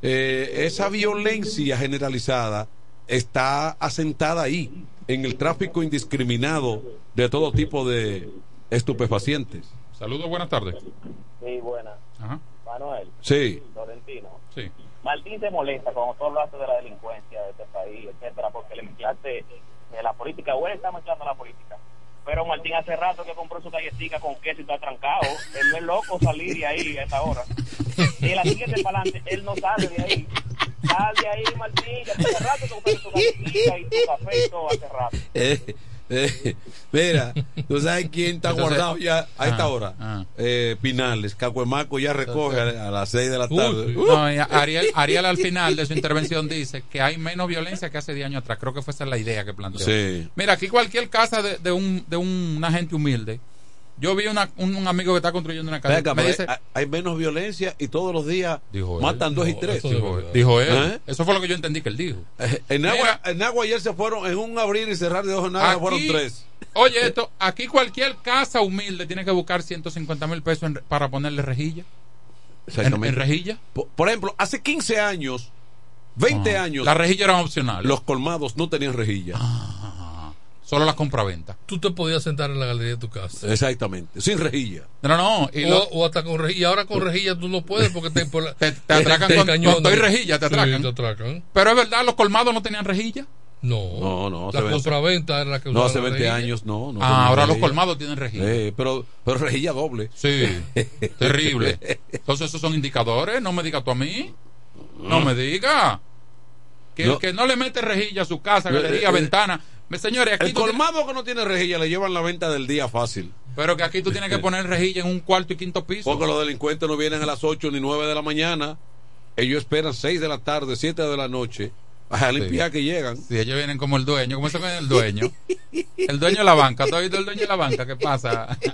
eh, esa violencia generalizada está asentada ahí, en el tráfico indiscriminado de todo tipo de estupefacientes. Saludos, buenas tardes. Sí, buena. Ajá. Manuel. Sí. Florentino. Sí. Martín se molesta cuando tú hablaste de la delincuencia de este país, etcétera, porque le mezclaste de la política, o él está mezclando la política. Pero Martín hace rato que compró su galletica con queso y está trancado. Él no es loco salir de ahí a esta hora. Y la siguiente para adelante, él no sale de ahí. Sal de ahí, Martín, ya hace rato que compraste tu galletica y tu café y todo hace rato. Eh, eh, mira, tú sabes quién está Entonces- guardado ya a esta Ah, hora. ah. Eh, Pinales, Cacuemaco ya recoge a, a las 6 de la tarde. Uh, No, y Ariel, Ariel al final de su intervención dice que hay menos violencia que hace 10 años atrás. Creo que fue esa la idea que planteó. Sí. Mira, aquí cualquier casa de, de un, de un- una gente humilde. Yo vi una, un, un amigo que está construyendo una casa. Venga, me dice, hay, hay menos violencia y todos los días Dijo él. matan dos y tres. dijo, él. Dijo él. ¿Eh? Eso fue lo que yo entendí que él dijo. En agua, en agua ayer se fueron, en un abrir y cerrar de ojos en agua Aquí- fueron tres. Oye, esto, aquí cualquier casa humilde tiene que buscar 150 mil pesos en- para ponerle rejilla. Exactamente. ¿En, en rejilla? Por, por ejemplo, hace 15 años, 20 Ah, años. Las rejillas eran opcionales. Los colmados no tenían rejilla. Solo las compraventa. Tú te podías sentar en la galería de tu casa. Exactamente, sin rejilla. No, no, y o, lo- o hasta con rejilla. Ahora con rejilla tú no puedes porque te, por la- te, te atracan con, cañones. con y rejilla, te Sí, atracan. te atracan. Pero es verdad, los colmados no tenían rejilla. No. No, no. La hace 20 compraventa era la que No, hace la 20 rejilla. años no. no Ah, ahora los colmados tienen rejilla. Eh, pero, pero rejilla doble. Sí, terrible. Entonces esos son indicadores, no me digas tú a mí. No me diga. Que No. el que no le mete rejilla a su casa, Eh, galería, eh, ventana. Señores, aquí El tú tienes- colmado que no tiene rejilla le llevan la venta del día fácil. pero que aquí tú tienes que poner rejilla en un cuarto y quinto piso. Porque los delincuentes no vienen a las 8 ni 9 de la mañana. Ellos esperan 6 de la tarde, 7 de la noche. A limpiar que llegan. Si ellos vienen como el dueño, ¿cómo se llama el dueño? El dueño de la banca. ¿Tú has oído el dueño de la banca? ¿Qué pasa?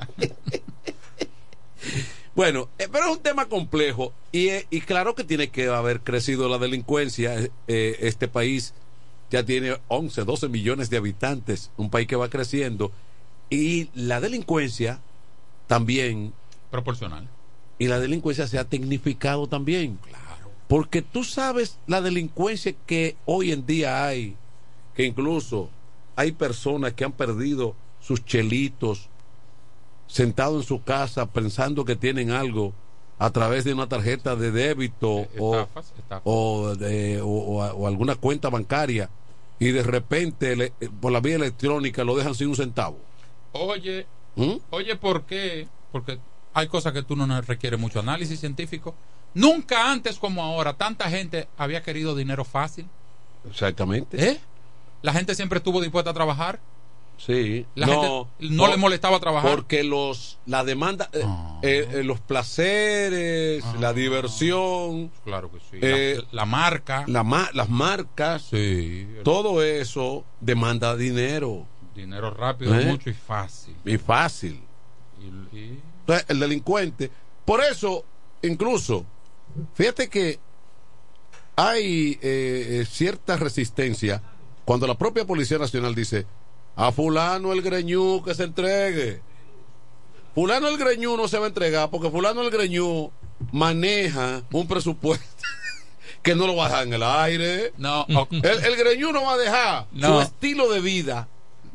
Bueno, eh, pero es un tema complejo y, eh, y claro que tiene que haber crecido la delincuencia. Eh, este país ya tiene 11, 12 millones de habitantes, un país que va creciendo y la delincuencia también, Proporcional. y la delincuencia se ha tecnificado también. Claro. Porque tú sabes la delincuencia que hoy en día hay, que incluso hay personas que han perdido sus chelitos sentados en su casa pensando que tienen algo a través de una tarjeta de débito o, Estafas, estafas. o, de- o- o- o alguna cuenta bancaria y de repente le- eh, por la vía electrónica lo dejan sin un centavo. Oye, ¿Mm? oye, ¿por qué? Porque hay cosas que tú no requieres mucho análisis científico. Nunca antes como ahora tanta gente había querido dinero fácil. Exactamente. ¿Eh? La gente siempre estuvo dispuesta a trabajar. Sí. La gente no le molestaba trabajar. Porque los la demanda, eh, eh, eh, los placeres, la diversión, Claro que sí. eh, la, la marca. la ma- las marcas, Sí. todo eso demanda dinero. Dinero rápido, ¿Eh? mucho y fácil. Y fácil. Y- y- Entonces, el delincuente. Por eso, incluso, fíjate que hay cierta resistencia cuando la propia Policía Nacional dice, a fulano el greñú que se entregue. Fulano el greñú no se va a entregar porque fulano el greñú maneja un presupuesto que no lo va a dejar en el aire. No, El, el greñú no va a dejar No. su estilo de vida.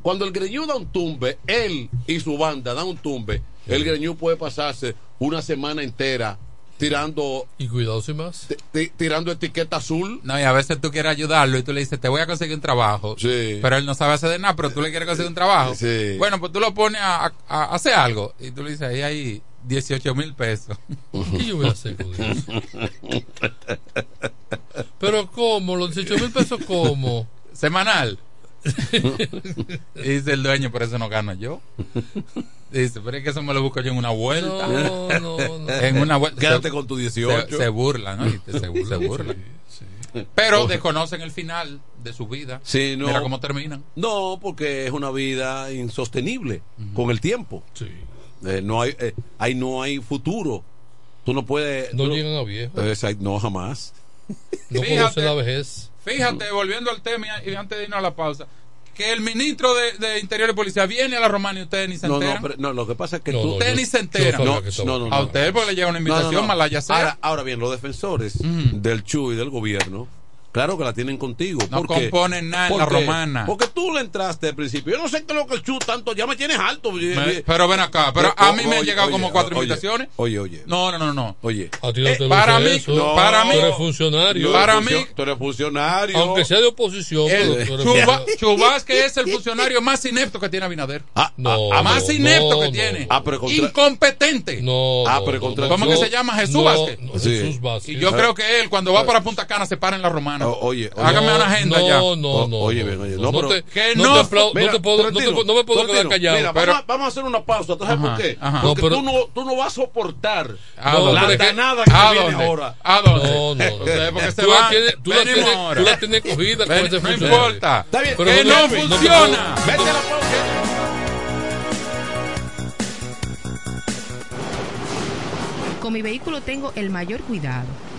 Cuando el greñú da un tumbe, él y su banda dan un tumbe, el greñú puede pasarse una semana entera tirando Y cuidado sin más. ti- ti- tirando etiqueta azul. No, y a veces tú quieres ayudarlo y tú le dices, te voy a conseguir un trabajo. Sí. Pero él no sabe hacer de nada, pero tú le quieres conseguir un trabajo. Sí. Bueno, pues tú lo pones a, a- a hacer algo. Y tú le dices, ahí hay 18 mil pesos. ¿Qué yo voy a hacer con eso? Pero ¿cómo? ¿Los 18 mil pesos cómo? Semanal. dice el dueño, por eso no gano yo. Dice, pero es que eso me lo busco yo en una vuelta. No, no, no. En una vuelta. Quédate Se- con tu 18. Se, se burla, ¿no? Se, se burla. Pero desconocen el final de su vida. Sí, no. Mira cómo terminan. No, porque es una vida insostenible con el tiempo. Sí. Eh, no hay, eh, ahí no hay futuro. Tú no puedes. No llegan a viejo. No, jamás. No Fíjate. conocen la vejez. Fíjate, volviendo al tema y antes de irnos a la pausa, que el ministro de, de Interior y Policía viene a la Romana y ustedes ni se No, no, enteran. pero- no, lo que pasa es que No, tú. Ustedes yo- ni se enteran. No, no, no. A ustedes porque le llega una invitación, malaya sea. Ahora, ahora bien, los defensores del CHU y del gobierno, claro que la tienen contigo. No porque- componen nada en la romana. Porque tú le entraste al principio. Yo no sé qué es lo que el CHU tanto, ya me tienes alto. Me- pero ven acá, pero a mí me han llegado oye, como cuatro oye, invitaciones. Oye, oye. No, no, no, no. Oye. A ti no Eh, te para mí- eso. no, para mí- Tú eres funcionario. Para mí- Tú eres funcionario. Aunque sea de oposición, pero El tú eres Chuba-. Chubasque es el funcionario más inepto que tiene Abinader. No, más no, inepto no, que no. tiene. Ah, pero contra- Incompetente. No, Ah, pero contra- ¿Cómo yo- que se llama? Jesús Vázquez. Jesús Vázquez. Y yo creo que él, cuando va para Punta Cana, se para en la romana. O- oye, oye. Hágame No, una agenda no, ya. No, O- no, oye, bien, oye, no, no, no pero- te, Que no no- te aplau- Mira, no te puedo, no te, Florentino, no me puedo quedar callado. Mira, pero, vamos, a, vamos a hacer una pausa. ¿Tú sabes Ajá, por qué? ajá. Porque No, pero- tú, no, tú no vas a soportar ¿A la danada que ¿A viene dónde? ahora. ¿A dónde? No, no, tú, la tienes, tú, la Venimos tienes, ahora. tú la tienes cogida no importa. Está bien. Pero que no funciona. Vete a la pausa. Con mi vehículo tengo el mayor cuidado.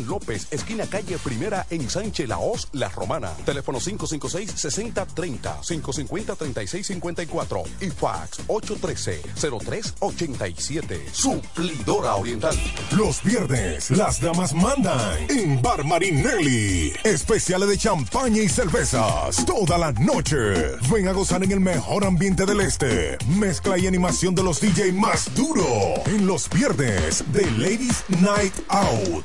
López, esquina calle Primera en Sánchez Laos, La Romana. Teléfono 556-6030, 550-3654 y fax 813-0387. Suplidora Oriental. Los viernes, las damas mandan en Bar Marinelli. Especiales de champaña y cervezas toda la noche. Ven a gozar en el mejor ambiente del este. Mezcla y animación de los DJ más duro. En los viernes de Ladies Night Out.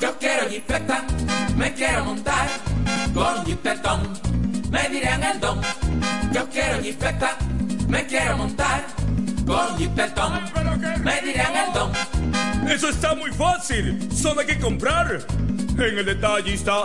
Yo quiero jipeta, me quiero montar con jipetón. Me dirán el don. Yo quiero jipeta, me quiero montar con jipetón. Me dirán el don. Eso está muy fácil. Solo hay que comprar. En el detallista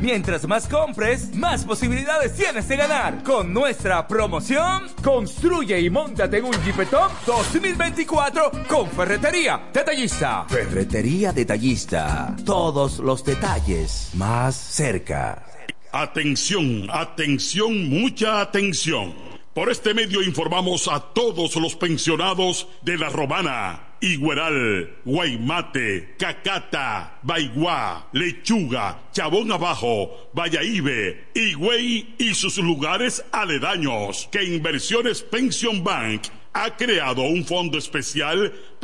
Mientras más compres, más posibilidades tienes de ganar. Con nuestra promoción, construye y montate en un Jeepetop 2024 con Ferretería Detallista. Ferretería Detallista. Todos los detalles más cerca. Atención, atención, mucha atención. Por este medio informamos a todos los pensionados de La Romana, Igueral, Guaymate, Cacata, Baigua, Lechuga, Chabón Abajo, Vallaíbe, Higüey y sus lugares aledaños que Inversiones Pension Bank ha creado un fondo especial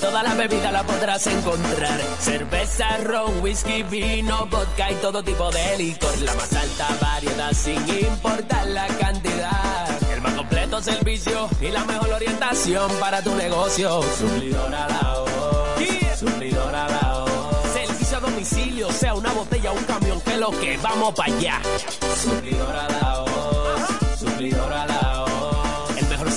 toda la bebida la podrás encontrar. Cerveza, ron, whisky, vino, vodka y todo tipo de licor. La más alta variedad sin importar la cantidad. El más completo servicio y la mejor orientación para tu negocio. Suplidor a la hora. Suplidora Laos. Servicio a domicilio, sea una botella o un camión, que lo que vamos para allá. Suplidora Laos. Suplidora Laos. El mejor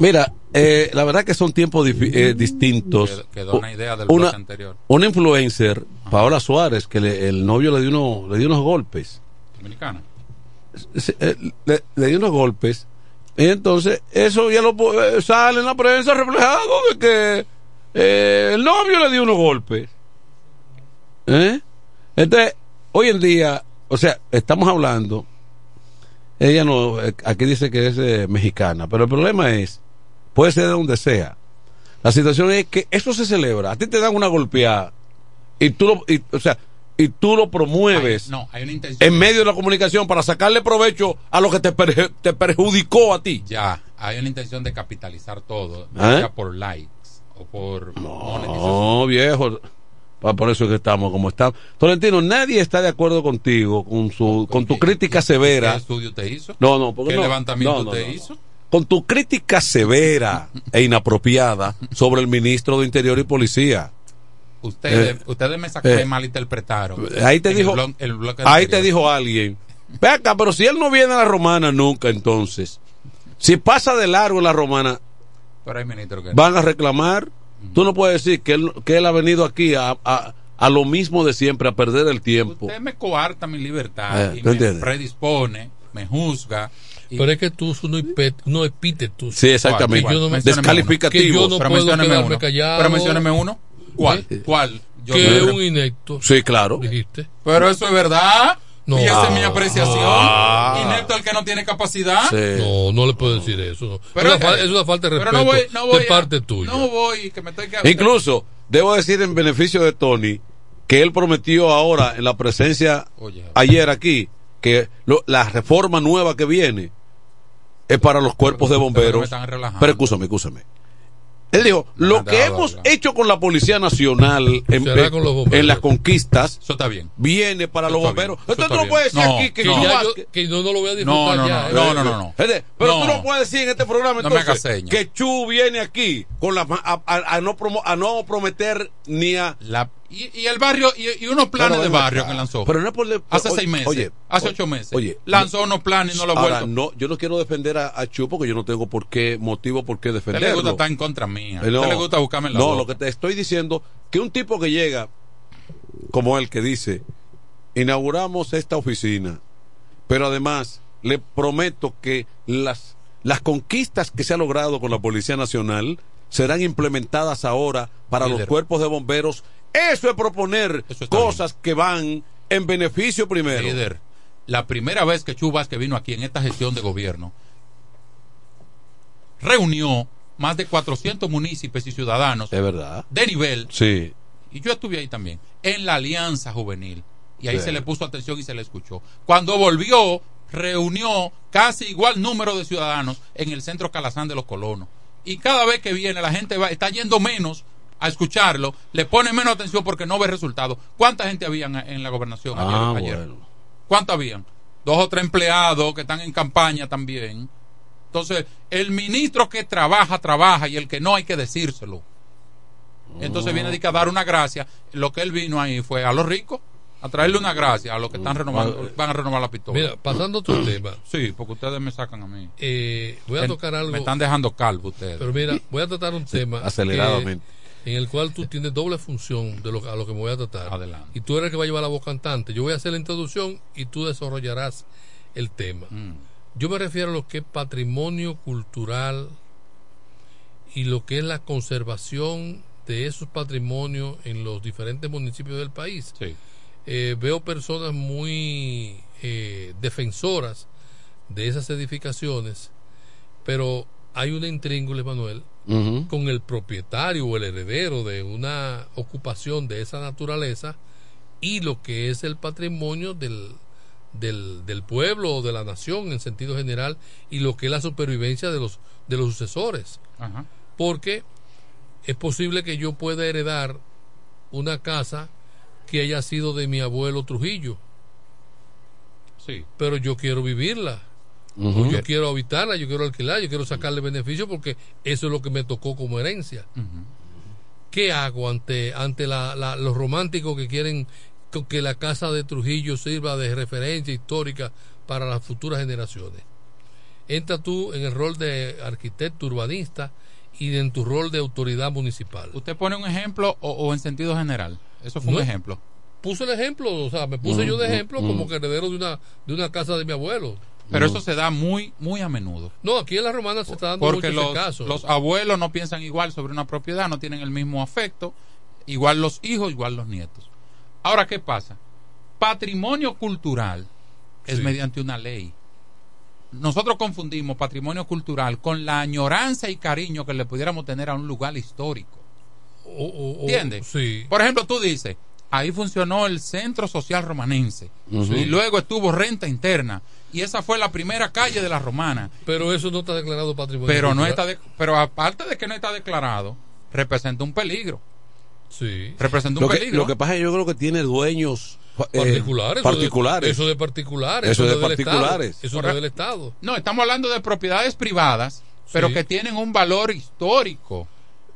Mira, eh, la verdad que son tiempos eh, distintos. Quedó- quedó una idea del una, anterior. una influencer, Paola Suárez, que le- el novio le dio, uno, le dio unos golpes. Dominicana. Se- eh, le, le dio unos golpes. Y entonces, eso ya lo eh, sale en la prensa reflejado de que el novio le dio unos golpes. ¿Eh? Entonces, hoy en día, o sea, estamos hablando, ella no, aquí dice que es mexicana, pero el problema es, puede ser de donde sea. La situación es que eso se celebra, a ti te dan una golpeada y tú lo, y, o sea, y tú lo promueves No, hay una intención. en medio de la comunicación para sacarle provecho a lo que te, perju- te perjudicó a ti. Ya, hay una intención de capitalizar todo, ¿Eh? ya por likes o por monetización. No, viejo. Pa- Por eso es que estamos como estamos. Tolentino, nadie está de acuerdo contigo con su con tu crítica severa. ¿Qué estudio te hizo? No, no, porque ¿Qué no. levantamiento No, no, te hizo? Con tu crítica severa e inapropiada sobre el ministro de Interior y Policía. Ustedes, Eh, ustedes me, sac- me eh, malinterpretaron. Ahí te dijo, el blog- el bloque ahí te dijo alguien, ve acá, pero si él no viene a la romana nunca, entonces, si pasa de largo en la romana, Pero hay ministros que van a reclamar. Tú no puedes decir que él, que él ha venido aquí a, a, a lo mismo de siempre, a perder el tiempo. Usted me coarta mi libertad Eh, y ¿tú me entiendes? predispone, me juzga. Pero es que tú usas unos epí- unos epítetos. Sí, exactamente. Que yo no me- Descalificativo. Que yo no Pero puedo quedarme uno. callado. Pero mencióneme uno. ¿Cuál? ¿Eh? ¿Cuál? Yo que es un inepto. Sí, claro. Dijiste. Pero eso es verdad. No. Y esa es mi apreciación. Ah. Inepto el que no tiene capacidad. No, no le puedo decir eso. no. Pero, es, una, fa- es una falta de pero respeto no voy- no voy de a- parte tuya. No voy, que me estoy quedando. Incluso, debo decir en beneficio de Tony, que él prometió ahora en la presencia Oye. ayer aquí, que lo- la reforma nueva que viene es para los cuerpos de bomberos. Pero escúchame, escúchame. Él dijo, lo que hemos hecho con la Policía Nacional en, las conquistas Eso está bien. viene para Eso los bomberos. Entonces tú no puedes decir aquí No, que, vas- yo- que no, no lo voy a No, disfrutar no, ya. no, ¿eh? no, no, no, no. Gente, Pero No. tú no puedes decir en este programa No entonces que Chu viene aquí con la, a, a- a no promo- a no prometer ni a La, y, y el barrio, y, y unos planes de barrio acá. que lanzó. Pero no por le- hace oye, seis meses. oye, hace oye, ocho meses. oye, lanzó unos planes y no lo ha vuelto. no, yo no quiero defender a, a Chu porque yo no tengo por qué motivo por qué A usted defenderlo. le gusta estar en contra mía. A no, usted le gusta buscarme en la No, boca. lo que te estoy diciendo que un tipo que llega como él que dice, inauguramos esta oficina, pero además le prometo que las las conquistas que se ha logrado con la Policía Nacional serán implementadas ahora para los cuerpos de bomberos. Eso es proponer Eso cosas que van en beneficio primero. Líder, la primera vez que Chu Vázquez vino aquí en esta gestión de gobierno, reunió más de 400 municipios y ciudadanos Es verdad. de nivel, Sí. y yo estuve ahí también, en la Alianza Juvenil. Y ahí Sí. se le puso atención y se le escuchó. Cuando volvió, reunió casi igual número de ciudadanos en el centro Calazán de los Colonos. Y cada vez que viene, la gente va, está yendo menos a escucharlo, le pone menos atención porque no ve resultados. ¿Cuánta gente había en, la gobernación ayer? Ah, ayer? bueno. ¿Cuántos habían? Dos o tres empleados que están en campaña también. Entonces, el ministro que trabaja, trabaja y el que no hay que decírselo. Entonces viene a dar una gracia. Lo que él vino ahí fue a los ricos a traerle una gracia a los que están renovando, van a renovar la pistola. Mira, pasando otro tema. Sí, porque ustedes me sacan a mí. Eh, voy a tocar algo. Me están dejando calvo ustedes. Pero mira, voy a tratar un tema. aceleradamente. que- en el cual tú tienes doble función de lo, a lo que me voy a tratar. Adelante. Y tú eres el que va a llevar la voz cantante. Yo voy a hacer la introducción y tú desarrollarás el tema. Mm. Yo me refiero a lo que es patrimonio cultural y lo que es la conservación de esos patrimonios en los diferentes municipios del país. Sí. Eh, veo personas muy eh, defensoras de esas edificaciones, pero hay una intríngule, Manuel, Con el propietario o el heredero de una ocupación de esa naturaleza y lo que es el patrimonio del, del, del pueblo o de la nación en sentido general y lo que es la supervivencia de los, de los sucesores. Porque es posible que yo pueda heredar una casa que haya sido de mi abuelo Trujillo, Sí. pero yo quiero vivirla. Yo quiero habitarla, yo quiero alquilar, yo quiero sacarle beneficio porque eso es lo que me tocó como herencia. ¿Qué hago ante, ante la- la- los románticos que quieren que la casa de Trujillo sirva de referencia histórica para las futuras generaciones? Entra tú en el rol de arquitecto urbanista y en tu rol de autoridad municipal. ¿Usted pone un ejemplo o, o en sentido general? Eso fue No. un ejemplo. Puse el ejemplo, o sea, me puse yo de ejemplo como que heredero de una, de una casa de mi abuelo. Pero eso se da muy, muy a menudo. No, aquí en la romana se está dando mucho Porque ese los, caso. los abuelos no piensan igual sobre una propiedad, no tienen el mismo afecto, igual los hijos, igual los nietos. Ahora, ¿qué pasa? Patrimonio cultural es Sí. mediante una ley. Nosotros confundimos patrimonio cultural con la añoranza y cariño que le pudiéramos tener a un lugar histórico. O- o- o- ¿Entiendes? Sí. Por ejemplo, tú dices, ahí funcionó el Centro Social Romanense y luego estuvo Renta Interna y esa fue la primera calle de la Romana. Pero eso no está declarado patrimonio Pero no está de- pero aparte de que no está declarado, representa un peligro. Sí. Representa un Lo que, peligro. lo que pasa es que yo creo que tiene dueños eh, particulares. particulares. Eso de, eso de particulares. Eso de no del particulares. Estado. Eso no del Estado. No, estamos hablando de propiedades privadas, pero Sí. que tienen un valor histórico.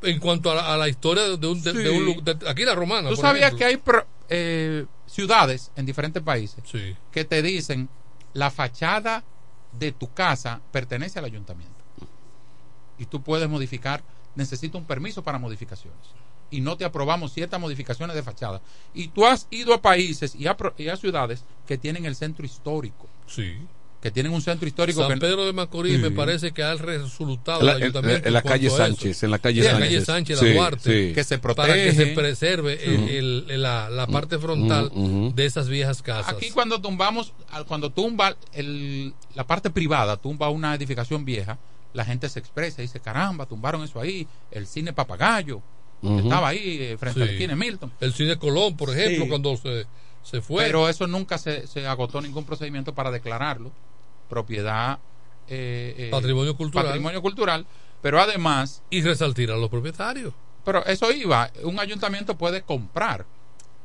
En cuanto a la, a la historia de un, de, Sí. de un de- aquí la romana. Tú por sabías ejemplo. que hay pro- eh, ciudades en diferentes países Sí. que te dicen la fachada de tu casa pertenece al ayuntamiento. Y tú puedes modificar, necesita un permiso para modificaciones. Y no te aprobamos ciertas modificaciones de fachada. Y tú has ido a países y a, y a ciudades que tienen el centro histórico. Sí. Que tienen un centro histórico San que Pedro de Macorís Sí. me parece que ha resultado En la- el en- ayuntamiento. en la calle. Sánchez, en la calle Sí, en la Sánchez. calle Sánchez, Sí, la Duarte. sí. que se Para que se protege. preserve el- el- el- la, la parte frontal de esas viejas casas. Aquí cuando tumbamos, cuando tumba el, la parte privada, tumba una edificación vieja, la gente se expresa y dice, caramba, tumbaron eso ahí, el cine Papagayo, estaba ahí eh, frente Sí. al cine Milton. El cine Colón, por ejemplo, Sí. cuando se, se fue. Pero eso nunca se, se agotó ningún procedimiento para declararlo propiedad eh, eh, Patrimonio cultural. patrimonio cultural, pero además, y resaltar a los propietarios. pero eso iba, un ayuntamiento puede comprar.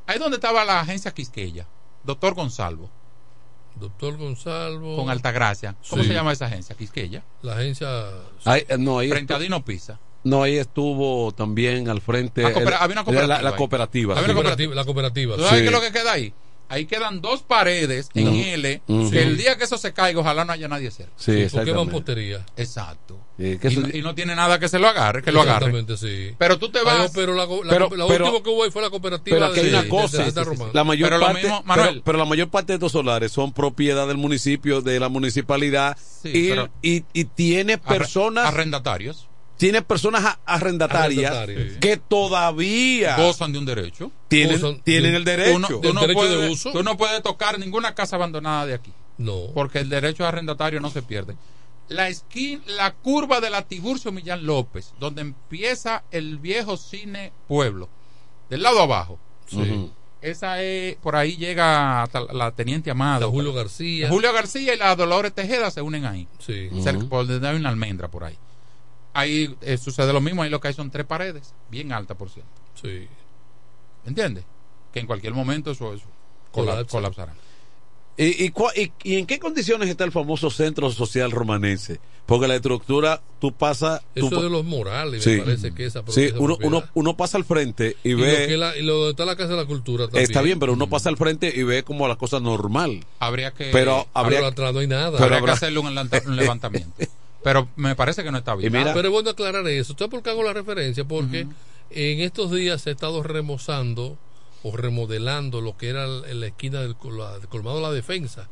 Ahí donde estaba la agencia Quisqueya, doctor Gonzalo, Doctor Gonzalo. con Altagracia. ¿Cómo Sí. se llama esa agencia? Quisqueya. La agencia. Ahí, eh, no, ahí Frente a está- Dino Pisa. No, ahí estuvo también al frente. La coopera- el- había una cooperativa La, cooperativa. Sí. La cooperativa. ¿Tú sabes Sí. qué es lo que queda ahí? Ahí quedan dos paredes en. L, que el día que eso se caiga, ojalá no haya nadie cerca. Sí, Sí, porque mampostería. Exacto. Sí, que y, eso- no, y no tiene nada que se lo agarre, que lo agarre. Exactamente, sí. Pero tú te Ay, vas. pero la, la, Pero- la pero- última que hubo ahí fue la cooperativa Pero aquí hay de, una de- cosa, de la mayor Pero lo parte, mismo, Manuel. pero, pero la mayor parte de estos solares son propiedad del municipio, de la municipalidad Sí, y, pero- y, y tiene personas, arrendatarios tiene personas arrendatarias que todavía gozan de un derecho. tienen, gozan tienen de- el derecho. Tú no, tú ¿Del no derecho de uso? tú no puedes tocar ninguna casa abandonada de aquí. No. Porque el derecho arrendatario no se pierde. La esquina, la curva de la Tiburcio Millán López, donde empieza el viejo cine Pueblo, del lado abajo. Ujú. Esa es, por ahí llega hasta la Teniente Amado. La Julio García. Julio García y la Dolores Tejeda se unen ahí. Sí. Cerca, por donde hay una almendra por ahí. Ahí eh, sucede lo mismo, ahí lo que hay son tres paredes, bien altas por cierto. Sí. ¿Entiendes? Que en cualquier momento eso, eso cola- Colapsa. colapsará. ¿Y, y, y- y en qué condiciones está el famoso centro social romanense? Porque la estructura, tú pasas... tú Eso pa- de los morales, Sí. me parece que esa Sí, uno, uno, uno pasa al frente y, y, lo ve... que la- y lo está la Casa de la Cultura también. Está bien, pero uno pasa al frente y ve como la cosa normal. Habría que, Pero habría, Pero atrás no hay nada. pero habría habrá- que hacerle un levantamiento. Pero me parece que no está bien. Mira- Pero es bueno aclarar eso. ¿Usted por qué hago la referencia? Porque en estos días se ha estado remozando o remodelando lo que era en la esquina del, col- la- del colmado de la defensa.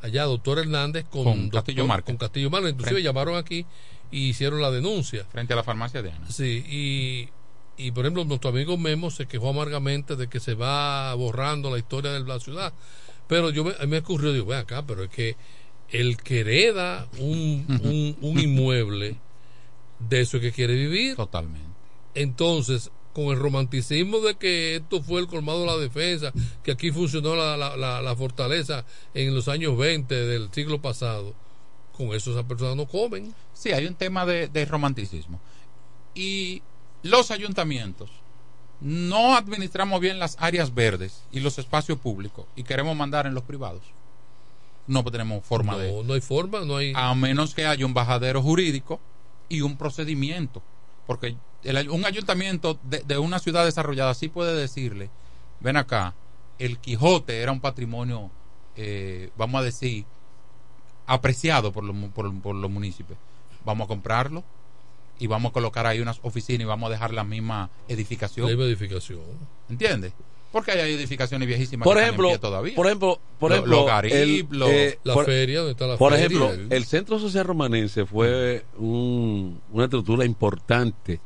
Allá, doctor Hernández con, Con doctor- Castillo Márquez. Con Castillo Márquez. Inclusive Frente. llamaron aquí y hicieron la denuncia. Frente a la farmacia de Ana. Sí, y, y por ejemplo, nuestro amigo Memo se quejó amargamente de que se va borrando la historia de la ciudad. Pero yo me, a mí me ocurrió, digo, ven acá, pero es que el que hereda un, un, un inmueble, de eso es que quiere vivir. Totalmente. Entonces, con el romanticismo de que esto fue el colmado de la defensa, que aquí funcionó la, la, la, la fortaleza en los años 20 del siglo pasado, con eso esas personas no comen. Sí, hay un tema de, de romanticismo. Y los ayuntamientos no administramos bien las áreas verdes y los espacios públicos y queremos mandar en los privados. No tenemos forma de... No, no hay forma, no hay... A menos que haya un bajadero jurídico y un procedimiento. Porque el un ayuntamiento de, de una ciudad desarrollada sí puede decirle, ven acá, el Quijote era un patrimonio, eh, vamos a decir, apreciado por por, por los municipios. Vamos a comprarlo y vamos a colocar ahí unas oficinas y vamos a dejar la misma edificación. La misma edificación. ¿Entiendes? Porque hay edificaciones viejísimas por que ejemplo, están en pie todavía. por ejemplo, por Lo- ejemplo, los Garib, el, los- eh, La por- feria, donde está la Por feria. ejemplo, el Centro Social Romanense fue un- una estructura importante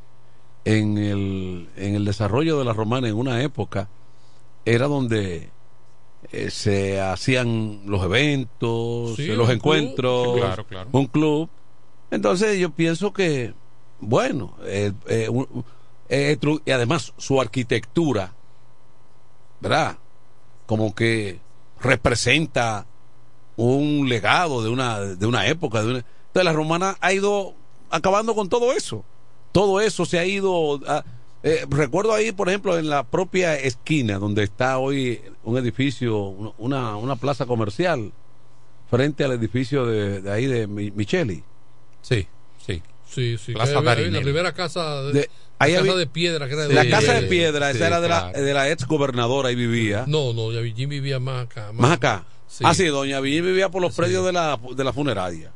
en el, en el desarrollo de la romana en una época. Era donde eh, se hacían los eventos, Sí, los club. encuentros, Sí, claro, claro. un club. Entonces yo pienso que, bueno, eh, eh, eh, y además su arquitectura, ¿verdad? Como que representa un legado de una, de una época. De una... Entonces la romana ha ido acabando con todo eso. Todo eso se ha ido... a- eh, recuerdo ahí, por ejemplo, en la propia esquina donde está hoy un edificio, una, una plaza comercial, frente al edificio de, de ahí de Mi- Micheli. Sí, sí. Sí, sí. Plaza que la primera casa de, De- la casa de piedra que era la de- casa de de- piedra, sí, esa era de la, de la ex gobernadora, ahí vivía. No, no, ya Jim vivía más acá. Más acá. Sí. Ah, sí, doña Villín vivía por los Sí. predios de la, de la funeraria.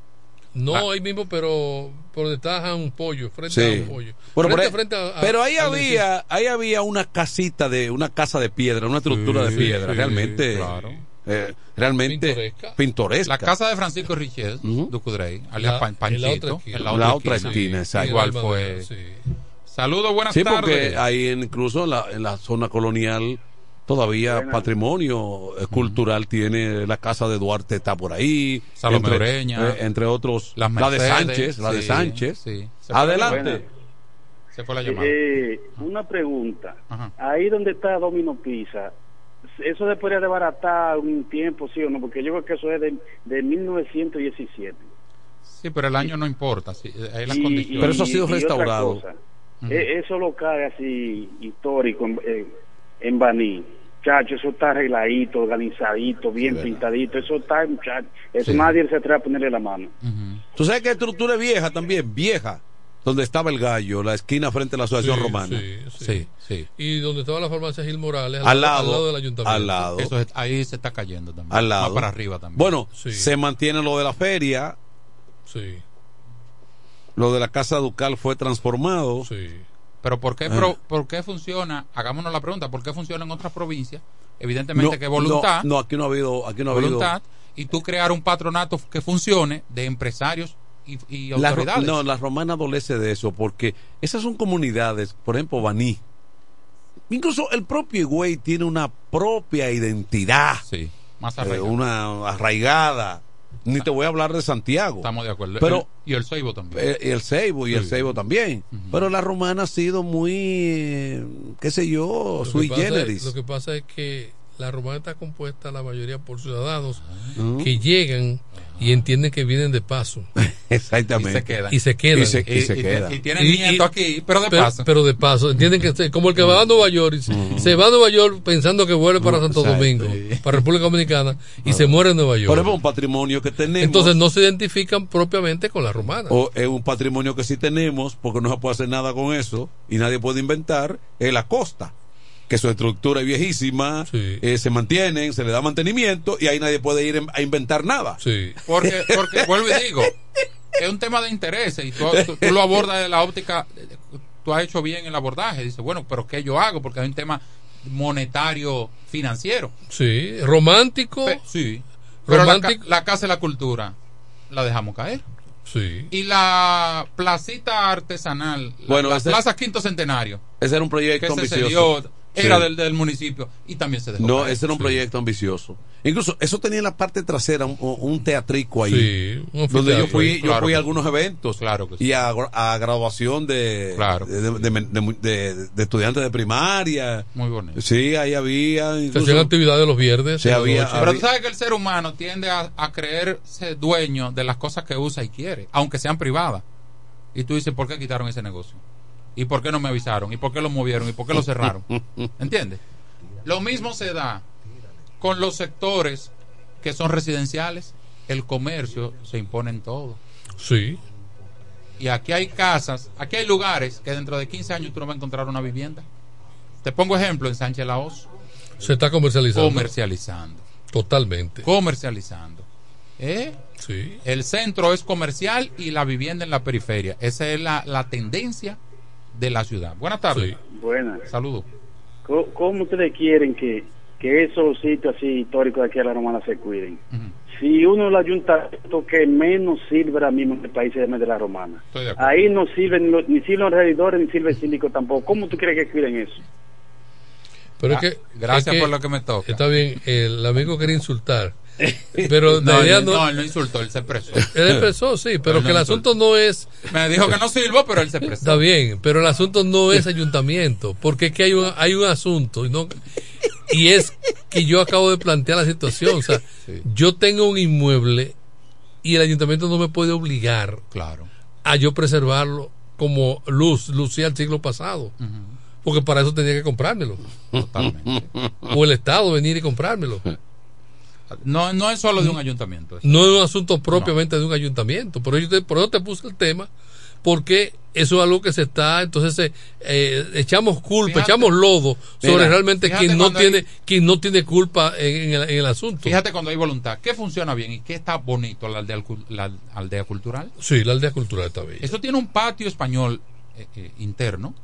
No, Ah. ahí mismo, pero por donde está un pollo, frente Sí. a un pollo. Bueno, frente, frente a- a- pero ahí había, ahí había una casita de, una casa de piedra, una estructura Sí, de piedra, sí, realmente, claro. eh, realmente Pintoresca. pintoresca. La casa de Francisco Richet, Ujú. Ducudrey, La- alias Pan- en la Panchito, otra esquina. en La otra esquina, exacto. Igual Igual fue. Saludos, buenas Sí, tardes. porque ahí en- incluso en la, en la zona colonial todavía Buenas. patrimonio eh, cultural tiene la casa de Duarte está por ahí, Salomé entre, Ureña. eh, entre otros Las la de Sánchez, la de Sánchez. sí. Se Adelante. Buenas. Se fue la llamada. Eh, una pregunta. Ajá. Ahí donde está Domino Pizza, ¿eso se podría desbaratar un tiempo, sí o no? Porque yo creo que eso es de, de 1917. Sí, pero el año no importa, sí, hay las Y- condiciones. Pero eso ha sido restaurado. Cosa, Ujú. e- Eso local así histórico en, en, en Baní. Chacho, eso está arregladito, organizadito, bien verdad. pintadito. Eso está, muchacho. Eso Sí. nadie se atreve a ponerle la mano. Ujú. Tú sabes que estructura es vieja también, vieja. donde estaba el gallo, la esquina frente a la Asociación Sí, Romana. sí, sí. Sí, sí. Y donde estaba la farmacia Gil Morales, Al lado, del ayuntamiento. al lado. Eso es- ahí se está cayendo también. Al lado. Más para arriba también. Bueno, Sí. se mantiene lo de la feria, Sí, lo de la Casa Ducal fue transformado. sí. Pero ¿por qué, pro- ¿por qué funciona? Hagámonos la pregunta, ¿por qué funciona en otras provincias? Evidentemente No, que voluntad, No, no, aquí no ha habido, aquí no ha habido. voluntad, y tú crear un patronato que funcione de empresarios y, y La ro- autoridades. no, la romana adolece de eso, porque esas son comunidades, por ejemplo, Baní. Incluso el propio Higüey tiene una propia identidad. Sí, más eh, arraigado. una arraigada. Ni te voy a hablar de Santiago. Estamos de acuerdo. Pero, El- y el Seibo también. eh, y el Ceibo, y el Sí. Ceibo también. Pero la romana ha sido muy, eh, qué sé yo, Lo sui generis. lo que pasa es que la romana está compuesta la mayoría por ciudadanos Ah. que llegan y entienden que vienen de paso. Exactamente. Y se quedan. Y se quedan. Y se, y se Y- y- queda. y tienen nieto aquí, pero de paso. Pero de paso, entienden que se- como el que va a Nueva York, y se- se va a Nueva York pensando que vuelve para Santo Exacto. Domingo, para República Dominicana, y se muere en Nueva York. Por ejemplo, un patrimonio que tenemos. Entonces no se identifican propiamente con la romana. o es un patrimonio que sí tenemos, porque no se puede hacer nada con eso, y nadie puede inventar, es la costa. Que su estructura es viejísima, eh, se mantienen, se le da mantenimiento, y ahí nadie puede ir a inventar nada. Porque, porque vuelvo y digo, es un tema de intereses y tú, tú- tú lo abordas de la óptica, tú has hecho bien el abordaje, dices, bueno, pero ¿qué yo hago? Porque hay un tema monetario financiero. Sí, romántico. Pe- sí. Pero la, ca- romántico. la Casa de la Cultura la dejamos caer. Sí. Y la placita artesanal, la, Bueno, la ese- Plaza Quinto Centenario, Ese era un que proyecto ambicioso. cedió, era Sí. del, del municipio y también se dejó No, caer. ese era un proyecto ambicioso. Incluso eso tenía en la parte trasera un, un teatrico ahí. Sí, un donde yo fui, ahí. yo Claro fui a algunos eventos. Claro que sí. Y a, a graduación de, de, de- de- estudiantes de primaria. Muy bonito. Sí, ahí había. Se hacían actividades los viernes. Sí, había-. Pero tú sabes que el ser humano tiende a, a creerse dueño de las cosas que usa y quiere, aunque sean privadas. Y tú dices, ¿por qué quitaron ese negocio? ¿Y por qué no me avisaron? ¿Y por qué lo movieron? ¿Y por qué lo cerraron? ¿Entiendes? Lo mismo se da con los sectores que son residenciales. El comercio se impone en todo. Sí. Y aquí hay casas, aquí hay lugares que dentro de 15 años tú no vas a encontrar una vivienda. Te pongo ejemplo en Sánchez Laos. Se está comercializando. Comercializando. Totalmente. Comercializando. ¿Eh? Sí. El centro es comercial y la vivienda en la periferia. Esa es la, la tendencia de la ciudad. Buenas tardes. Buenas. Saludos. ¿Cómo, cómo ustedes quieren que, que esos sitios así históricos de aquí a la Romana se cuiden? Si uno el ayuntamiento que menos sirve ahora mismo en el país es de la Romana. Estoy de acuerdo. Ahí no sirven ni sirven los regidores ni sirve el síndico tampoco. ¿Cómo tú crees que cuiden eso? Pero es Ah, que. gracias es por lo que me toca. Está bien, el amigo quería insultar. Pero no, él- no. no, él no insultó, él se expresó. Él expresó, sí, pero que el insultó. asunto no es. Me dijo que no sirvo, pero él se expresó. Está bien, pero el asunto no es ayuntamiento, porque es que hay un, hay un asunto y no y es que yo acabo de plantear la situación, o sea, yo tengo un inmueble y el ayuntamiento no me puede obligar claro. a yo preservarlo como luz, lucía el siglo pasado. Porque para eso tenía que comprármelo. Totalmente. O el Estado venir y comprármelo. No, no es solo de un ayuntamiento. eso. No es un asunto propiamente de un ayuntamiento. Por eso, te, por eso te puse el tema, porque eso es algo que se está, entonces eh, eh, echamos culpa, Fíjate. echamos lodo sobre Mira, realmente quien no hay- tiene quien no tiene culpa en, en el, en el asunto. Fíjate cuando hay voluntad. ¿Qué funciona bien y qué está bonito la aldea, la aldea cultural? Sí, la aldea cultural está bien. Eso tiene un patio español eh, eh, interno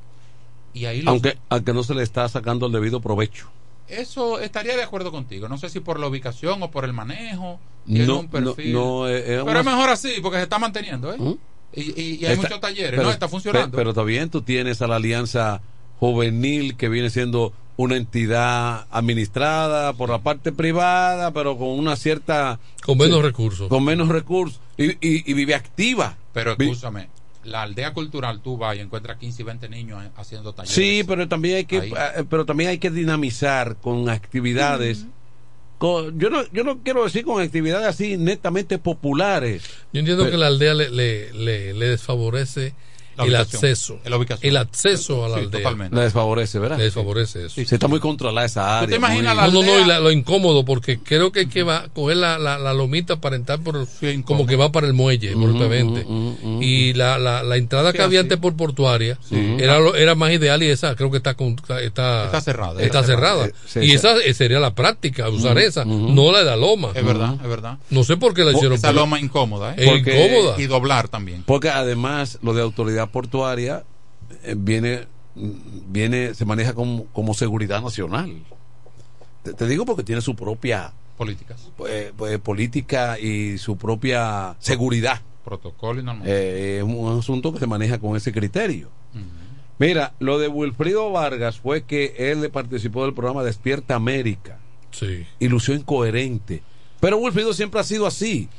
y ahí los- Aunque, aunque no se le está sacando el debido provecho. Eso estaría de acuerdo contigo. No sé si por la ubicación o por el manejo. Tiene No, un perfil. no, no, eh, Pero una- es mejor así porque se está manteniendo, ¿eh? Y, y- y hay Está- muchos talleres, pero- ¿no? Está funcionando. pe- Pero, está bien, tú tienes a la Alianza Juvenil que viene siendo una entidad administrada por la parte privada, pero con una cierta... Con menos sí, recursos. Con menos recursos. Y, y- y vive activa. Pero escúchame, la aldea cultural tú vas y encuentras 15 y 20 niños eh, haciendo talleres. Sí, pero también hay que, Ahí. eh, pero también hay que dinamizar con actividades. con- yo no, yo no quiero decir con actividades así netamente populares. Yo entiendo Pero- que la aldea le, le, le, le desfavorece el acceso. La ubicación. El acceso a la Sí, aldea. totalmente. Le desfavorece, ¿verdad? Le desfavorece eso. Sí, está muy controlada esa área. muy- no, no, no, y la- lo incómodo, porque creo que hay que va, coger la, la, la lomita para entrar por, como que va para el muelle, propiamente. ujú, y la, la, la entrada que había antes por portuaria era, lo- era más ideal y esa creo que está, con- está, está, cerrada, Está cerrada. cerrada. Eh, sí, y sí. esa eh, sería la práctica, usar esa, no la de la loma. Es verdad, es verdad. No sé por qué la hicieron. Esa loma incómoda, ¿eh? Incómoda. Y doblar también. Porque además lo de autoridad portuaria eh, viene, viene, se maneja como, como seguridad nacional. Te, te digo porque tiene su propia Políticas. eh, pues, política y su propia seguridad. Protocolo y. Eh, es un asunto que se maneja con ese criterio. Mira, lo de Wilfrido Vargas fue que él participó del programa Despierta América. Sí. Ilusión incoherente. Pero Wilfrido siempre ha sido así.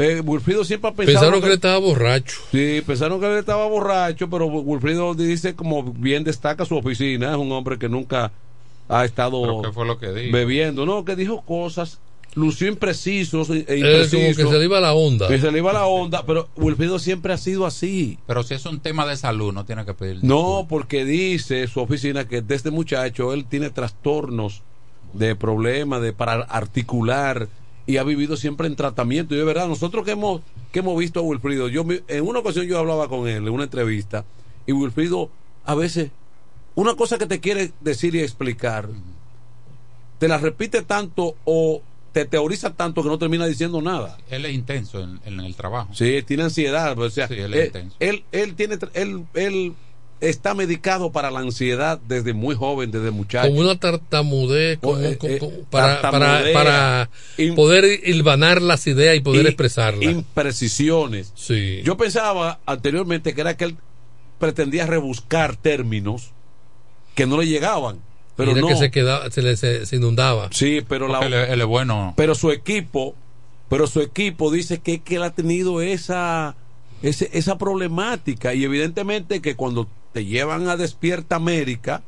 Eh, Wilfrido siempre ha pensado. Pensaron que él estaba borracho. Sí, pensaron que él estaba borracho, pero Wilfrido dice, como bien destaca su oficina, es un hombre que nunca ha estado ¿Pero qué fue lo que dijo? bebiendo. No, que dijo cosas, lució imprecisos e Él imprecisos. como que se le iba la onda. Que se le iba la onda, pero Wilfrido siempre ha sido así. Pero si es un tema de salud, no tiene que pedir. No, porque dice su oficina que desde muchacho él tiene trastornos de problemas de para articular y ha vivido siempre en tratamiento. Y es verdad, nosotros que hemos que hemos visto a Wilfrido, yo en una ocasión yo hablaba con él en una entrevista y Wilfrido a veces una cosa que te quiere decir y explicar te la repite tanto o te teoriza tanto que no termina diciendo nada. Él es intenso en, en el trabajo. Sí, tiene ansiedad. O sea, Sí, él es él, intenso. él, él tiene, él, él está medicado para la ansiedad desde muy joven, desde muchacho. Como una tartamudez, como- eh, como- eh, como- para, para, para poder hilvanar las ideas y poder y expresarlas. Imprecisiones. Sí. Yo pensaba anteriormente que era que él pretendía rebuscar términos que no le llegaban. Pero Mira no. que se, quedaba, se, le, se, se inundaba. Sí, pero la, él es bueno. pero su equipo pero su equipo dice que, que él ha tenido esa ese- esa problemática y evidentemente que cuando te llevan a Despierta América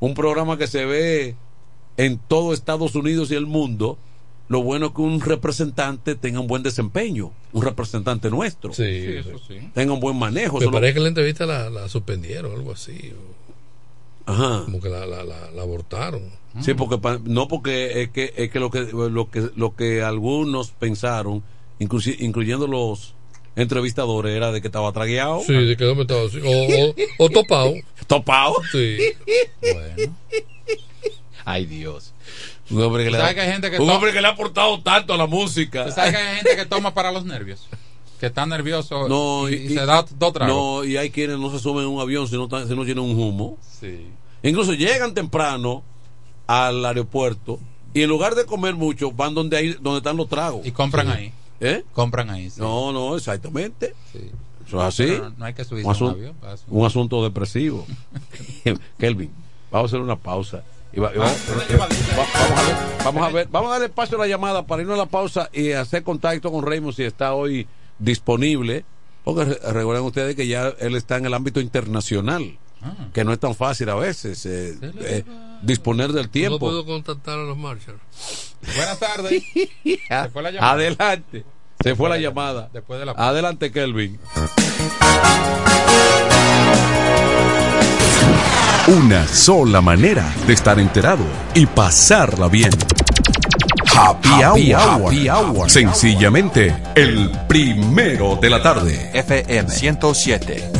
un programa que se ve en todo Estados Unidos y el mundo lo bueno es que un representante tenga un buen desempeño un representante nuestro Sí, eso sí. tenga un buen manejo Me lo- parece que la entrevista la, la suspendieron, algo así. o Ajá. Como que la, la, la, la abortaron. Sí, porque pa- no porque es que es que lo que lo que lo que algunos pensaron, incluyendo los entrevistadores, era de que estaba tragueado. Sí, de que no me estaba así. O, o, o topado. Topado. Sí. Bueno. Ay, Dios. Un hombre que, le, ¿Sabes ha- que hay gente que un to- hombre que le ha aportado tanto a la música. ¿Tú sabes que hay gente que toma para los nervios? Que está nervioso No, y, y, y se da dos tragos. No, y hay quienes no se suben a un avión si no, si no tienen un humo. Sí. Incluso llegan temprano al aeropuerto y en lugar de comer mucho, van donde hay, donde están los tragos. Y compran Sí. ahí. ¿Eh? Compran ahí. sí. No, no, exactamente. Sí. Eso es así. No- no hay que subirse un, avión un asunto depresivo. Kelvin, vamos a hacer una pausa. Y va- y vamos, Ah, va- vamos a ver, vamos a ver, vamos a darle espacio a la llamada para irnos a la pausa y hacer contacto con Raymond si está hoy disponible. Porque re- recuerden ustedes que ya él está en el ámbito internacional, Ah. que no es tan fácil a veces eh, eh, disponer del No tiempo. puedo contactar a los Marshall. Buenas tardes. Se fue la llamada. Adelante. Se fue la llamada. Después de la Adelante, Kelvin. Una sola manera de estar enterado y pasarla bien. Happy, Happy hour. Hour. Happy hour. Sencillamente, el primero de la tarde. FM 107.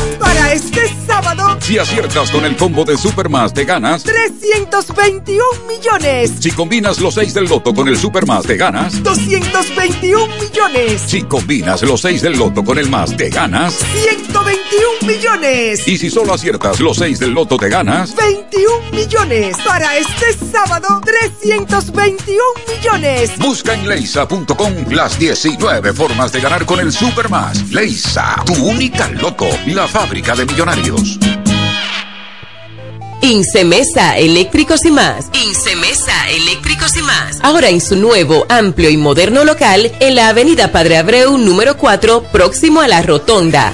Para este sábado. Si aciertas con el combo de Supermas, te ganas 321 millones. Si combinas los 6 del loto con el Supermas, te ganas 221 millones. Si combinas los 6 del loto con el más, te ganas 121 millones. Y si solo aciertas los 6 del loto, te ganas 21 millones. Para este sábado, 321 millones. Busca en leisa.com las 19 formas de ganar con el Supermas. Leisa, tu única loto, la fábrica de millonarios. Incemesa Eléctricos y más. Incemesa Eléctricos y más. Ahora en su nuevo, amplio y moderno local en la Avenida Padre Abreu número 4, próximo a la Rotonda.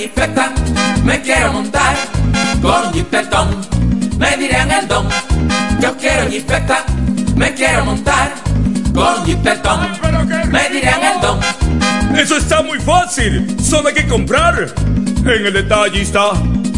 Jipeta, me quiero montar con jipetón, me dirán el don. Yo quiero jipeta, me quiero montar con jipetón, me dirán el don. Eso está muy fácil, solo hay que comprar. En el detallista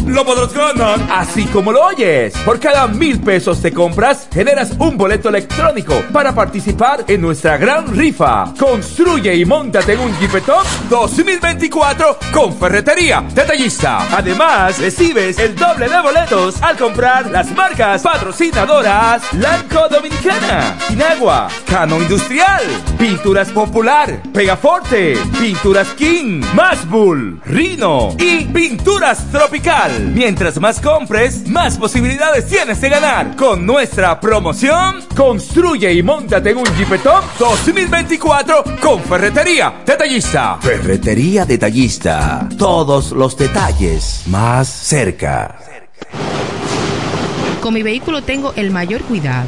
lo podrás ganar. Así como lo oyes, por cada mil pesos te compras, generas un boleto electrónico para participar en nuestra gran rifa. Construye y montate en un Jeepetop 2024 con Ferretería Detallista. Además, recibes el doble de boletos al comprar las marcas patrocinadoras Lanco Dominicana, Inagua, Cano Industrial, Pinturas Popular, Pegaforte, Pinturas King, Masbull, Rino y Pinturas Tropical. Mientras más compres, más posibilidades tienes de ganar. Con nuestra promoción, construye y montate en un Jeepetop 2024 con Ferretería Detallista. Ferretería Detallista. Todos los detalles más cerca. Con mi vehículo tengo el mayor cuidado.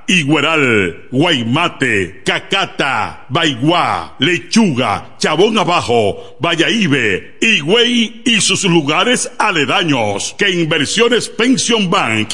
Igueral, Guaymate, Cacata, Baigua, Lechuga, Chabón Abajo, Vallaíbe, Higüey y sus lugares aledaños que Inversiones Pension Bank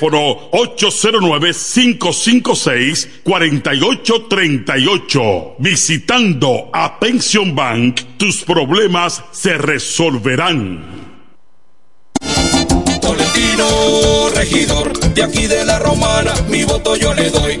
809-556-4838. Visitando a Pension Bank, tus problemas se resolverán. Tolentino, regidor, de aquí de la Romana, mi voto yo le doy.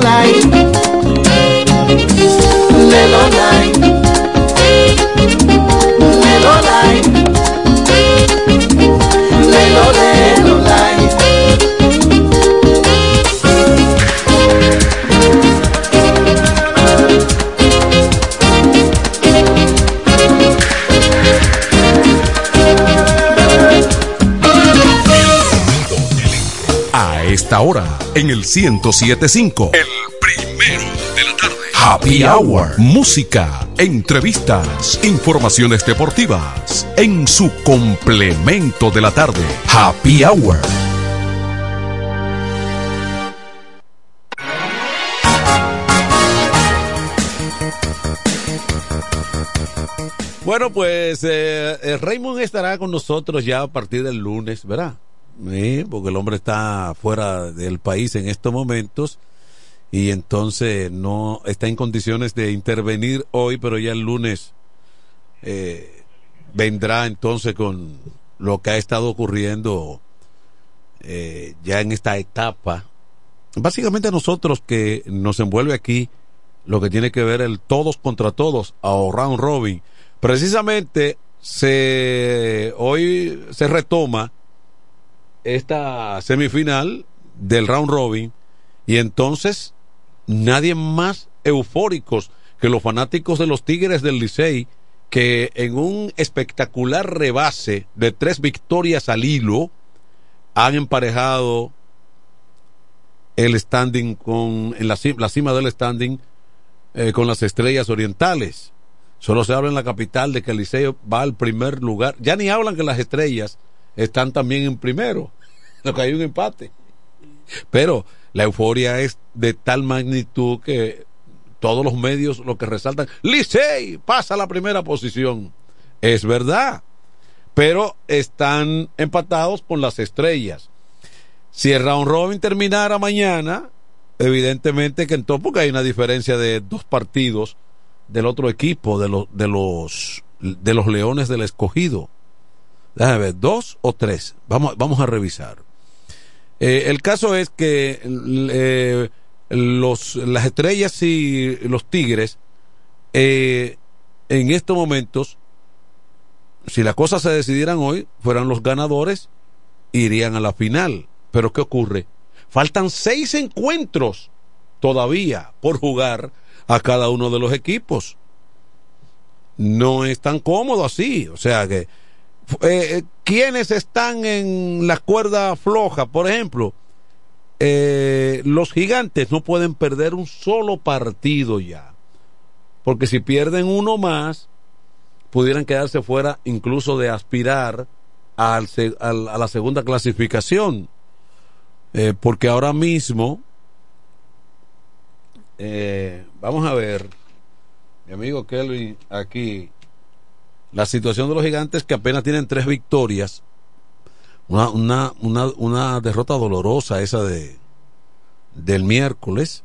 Light, en el 1075. El primero de la tarde. Happy Hour. Música, entrevistas, informaciones deportivas. En su complemento de la tarde. Happy Hour. Bueno, pues eh, eh, Raymond estará con nosotros ya a partir del lunes, ¿verdad? Porque el hombre está fuera del país en estos momentos y entonces no está en condiciones de intervenir hoy, pero ya el lunes eh, vendrá entonces con lo que ha estado ocurriendo eh, ya en esta etapa. Básicamente a nosotros que nos envuelve aquí lo que tiene que ver el todos contra todos o round robin. Precisamente se hoy se retoma esta semifinal del round robin y entonces nadie más eufóricos que los fanáticos de los Tigres del Licey que en un espectacular rebase de tres victorias al hilo han emparejado el standing con en la, ci- la cima del standing eh, con las estrellas orientales. Solo se habla en la capital de que el Liceo va al primer lugar. Ya ni hablan que las estrellas están también en primero, lo que hay un empate. Pero la euforia es de tal magnitud que todos los medios lo que resaltan, Licey pasa a la primera posición. Es verdad, pero están empatados con las estrellas. Si el round robin terminara mañana, evidentemente que entonces, porque hay una diferencia de dos partidos del otro equipo, de los, de los, de los Leones del Escogido. Déjame ver, dos o tres. Vamos, vamos a revisar. Eh, el caso es que eh, los, las estrellas y los tigres, eh, en estos momentos, si las cosas se decidieran hoy, fueran los ganadores, irían a la final. Pero ¿qué ocurre? Faltan seis encuentros todavía por jugar a cada uno de los equipos. No es tan cómodo así. O sea que, eh, ¿quiénes están en la cuerda floja? Por ejemplo, eh, los gigantes no pueden perder un solo partido ya. Porque si pierden uno más, pudieran quedarse fuera incluso de aspirar al, a la segunda clasificación. Eh, porque ahora mismo, eh, vamos a ver, mi amigo Kelvin, aquí, la situación de los gigantes que apenas tienen tres victorias, una, una, una, una derrota dolorosa esa de del miércoles,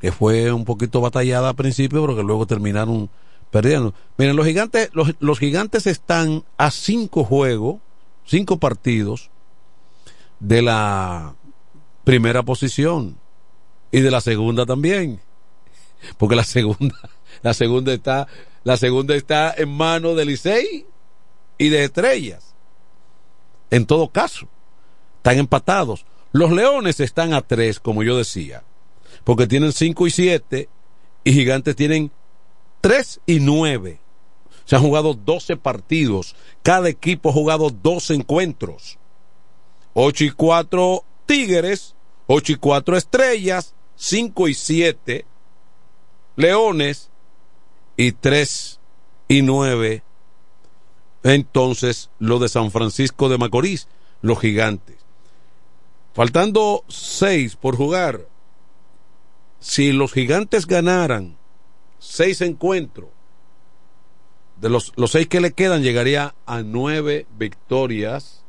que fue un poquito batallada al principio, pero que luego terminaron perdiendo. Miren, los gigantes, los, los gigantes están a cinco juegos, cinco partidos de la primera posición y de la segunda también, porque la segunda La segunda está, la segunda está en manos de Licey y de Estrellas. En todo caso, están empatados. Los Leones están a tres, como yo decía, porque tienen cinco y siete y Gigantes tienen tres y nueve. Se han jugado 12 partidos. Cada equipo ha jugado dos encuentros. 8 y 4 Tigres, 8 y 4 Estrellas, 5 y 7 Leones y 3 y 9 entonces lo de San Francisco de Macorís, los gigantes. Faltando 6 por jugar, si los gigantes ganaran 6 encuentros, de los, los seis que le quedan llegaría a nueve victorias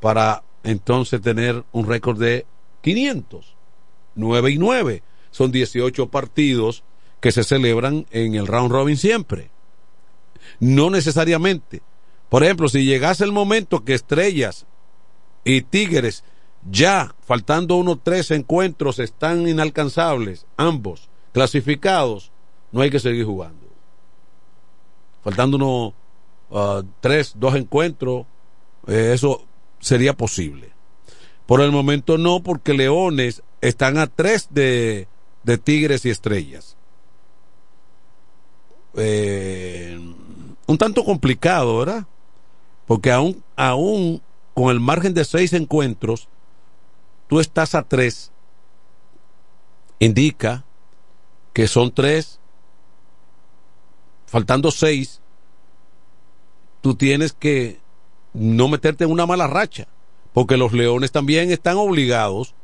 para entonces tener un récord de 500. 9 y 9. Son 18 partidos que se celebran en el round robin siempre. No necesariamente. Por ejemplo, si llegase el momento que Estrellas y Tigres ya, faltando unos tres encuentros, están inalcanzables, ambos clasificados, no hay que seguir jugando faltando unos uh, tres, dos encuentros, eh, eso sería posible. Por el momento no, porque Leones están a tres de, de Tigres y Estrellas. Eh, un tanto complicado, ¿verdad? Porque aún, aún con el margen de seis encuentros, tú estás a tres. Indica que son tres faltando seis, tú tienes que no meterte en una mala racha, porque los Leones también están obligados,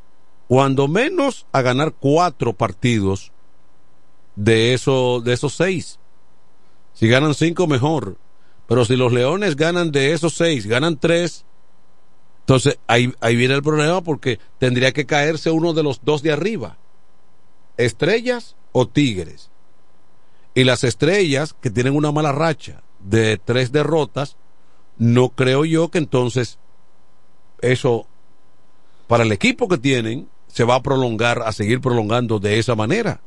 cuando menos, a ganar cuatro partidos de, de esos seis. Si ganan cinco, mejor. Pero si los Leones ganan de esos seis, ganan tres, entonces ahí, ahí viene el problema porque tendría que caerse uno de los dos de arriba. Estrellas o Tigres. Y las estrellas, que tienen una mala racha de tres derrotas, no creo yo que entonces eso, para el equipo que tienen, se va a prolongar, a seguir prolongando de esa manera.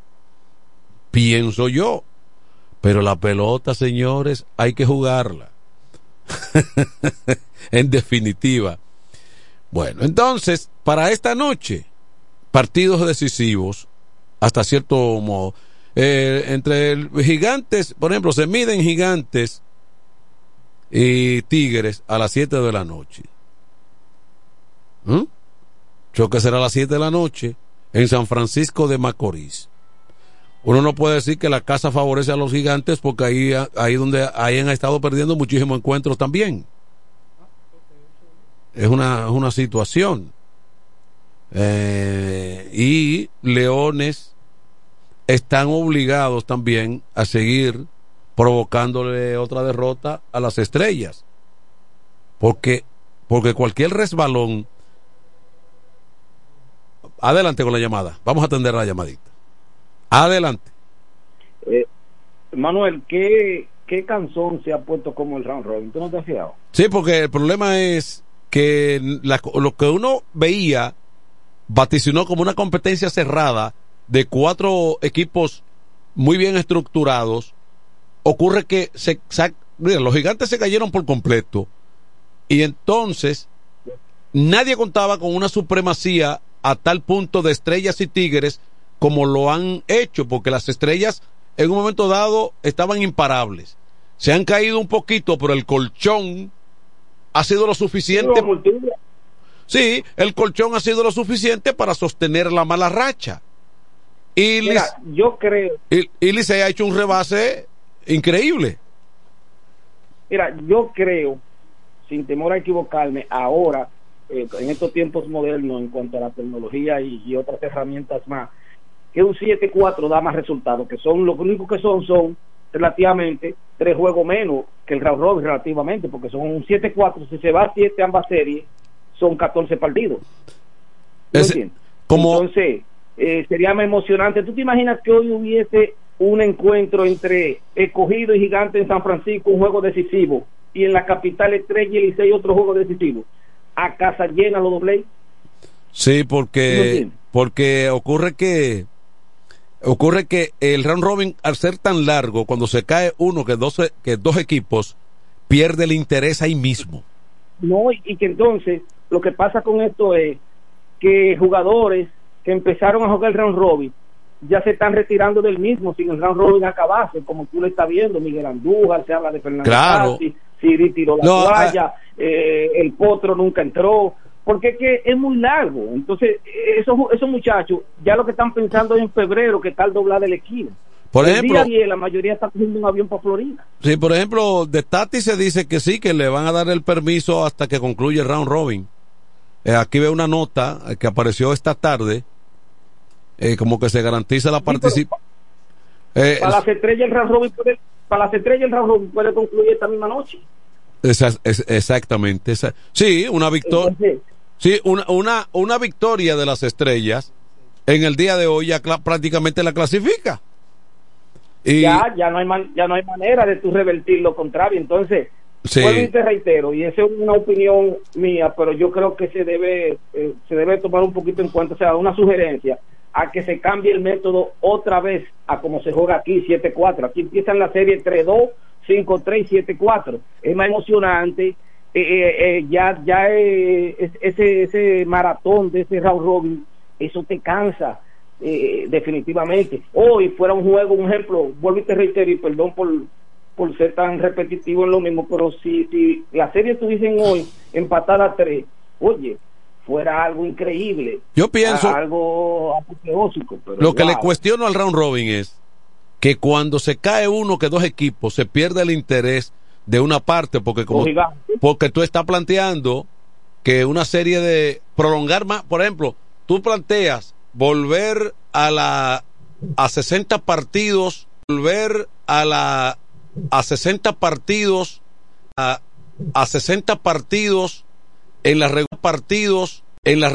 Pienso yo. Pero la pelota, señores, hay que jugarla. en definitiva. Bueno, entonces, para esta noche, partidos decisivos, hasta cierto modo, eh, entre gigantes, por ejemplo, se miden gigantes y tigres a las 7 de la noche. ¿Mm? Choque será a las 7 de la noche en San Francisco de Macorís. Uno no puede decir que la casa favorece a los gigantes porque ahí, ahí donde ahí han estado perdiendo muchísimos encuentros también. Es una, una situación. Eh, y Leones están obligados también a seguir provocándole otra derrota a las estrellas. Porque, porque cualquier resbalón. Adelante con la llamada. Vamos a atender la llamadita. Adelante. Eh, Manuel, ¿qué, ¿qué canción se ha puesto como el round robin? ¿Tú no te has fijado? Sí, porque el problema es que lo que uno veía vaticinó como una competencia cerrada de cuatro equipos muy bien estructurados, ocurre que se, los gigantes se cayeron por completo y entonces nadie contaba con una supremacía a tal punto de estrellas y tigres como lo han hecho, porque las estrellas en un momento dado estaban imparables. Se han caído un poquito, pero el colchón ha sido lo suficiente. Sí, el colchón ha sido lo suficiente para sostener la mala racha. Y Mira, yo creo. Y, y ha hecho un rebase increíble. Mira, yo creo, sin temor a equivocarme, ahora, eh, en estos tiempos modernos, en cuanto a la tecnología y, otras herramientas más, que un 7-4 da más resultados, que son lo único que son, son relativamente tres juegos menos que el round robin relativamente, porque son un 7-4, si se va a 7 ambas series, son 14 partidos. como, Entonces, eh, sería más emocionante. ¿Tú te imaginas que hoy hubiese un encuentro entre escogido y gigante en San Francisco, un juego decisivo, y en la capital Estrella y Licey otro juego decisivo? ¿A casa llena lo doble? Sí, porque, porque ocurre que Ocurre que el round robin, al ser tan largo, cuando se cae uno, que dos, que dos equipos, pierde el interés ahí mismo. No, y, que entonces lo que pasa con esto es que jugadores que empezaron a jugar el round robin ya se están retirando del mismo sin el round robin acabarse, como tú lo estás viendo, Miguel Andújar, se habla de Fernando Claro. Siri tiró la No, toalla, eh, el Potro nunca entró, porque es que es muy largo. Entonces, esos, esos muchachos ya lo que están pensando es en febrero, que el doblar de la esquina. Por el ejemplo- día 10 la mayoría está cogiendo un avión para Florida. Sí, por ejemplo, de Tati se dice que sí, que le van a dar el permiso hasta que concluya el round robin. Eh, aquí veo una nota eh, que apareció esta tarde, eh, como que se garantiza la participación. para las estrellas el round robin puede, para las estrellas el round robin puede concluir esta misma noche. exactamente. esa- sí, una victoria. Sí, una, una, una victoria de las estrellas en el día de hoy ya prácticamente la clasifica. Y, ya ya no hay man- ya no hay manera de tú revertir lo contrario entonces Sí. vuelvo y te reitero y esa es una opinión mía pero yo creo que se debe eh, se debe tomar un poquito en cuenta o sea una sugerencia a que se cambie el método otra vez a como se juega aquí 7-4 aquí empiezan la serie 3-2 5-3 7-4 es más emocionante eh, eh, eh, ya ya eh, es- ese ese maratón de ese round robin eso te cansa eh, definitivamente. Hoy fuera un juego, un ejemplo, vuelvo y te reitero y perdón por, por ser tan repetitivo en lo mismo, pero si, si la serie estuviesen hoy empatada a tres, oye, fuera algo increíble. Yo pienso- algo apoteósico. Pero Lo que le cuestiono al round robin es que cuando se cae uno que dos equipos se pierde el interés de una parte porque como porque tú estás planteando que una serie de prolongar más, por ejemplo, tú planteas volver a la a 60 partidos, volver a la a 60 partidos a, a 60 partidos en las partidos en las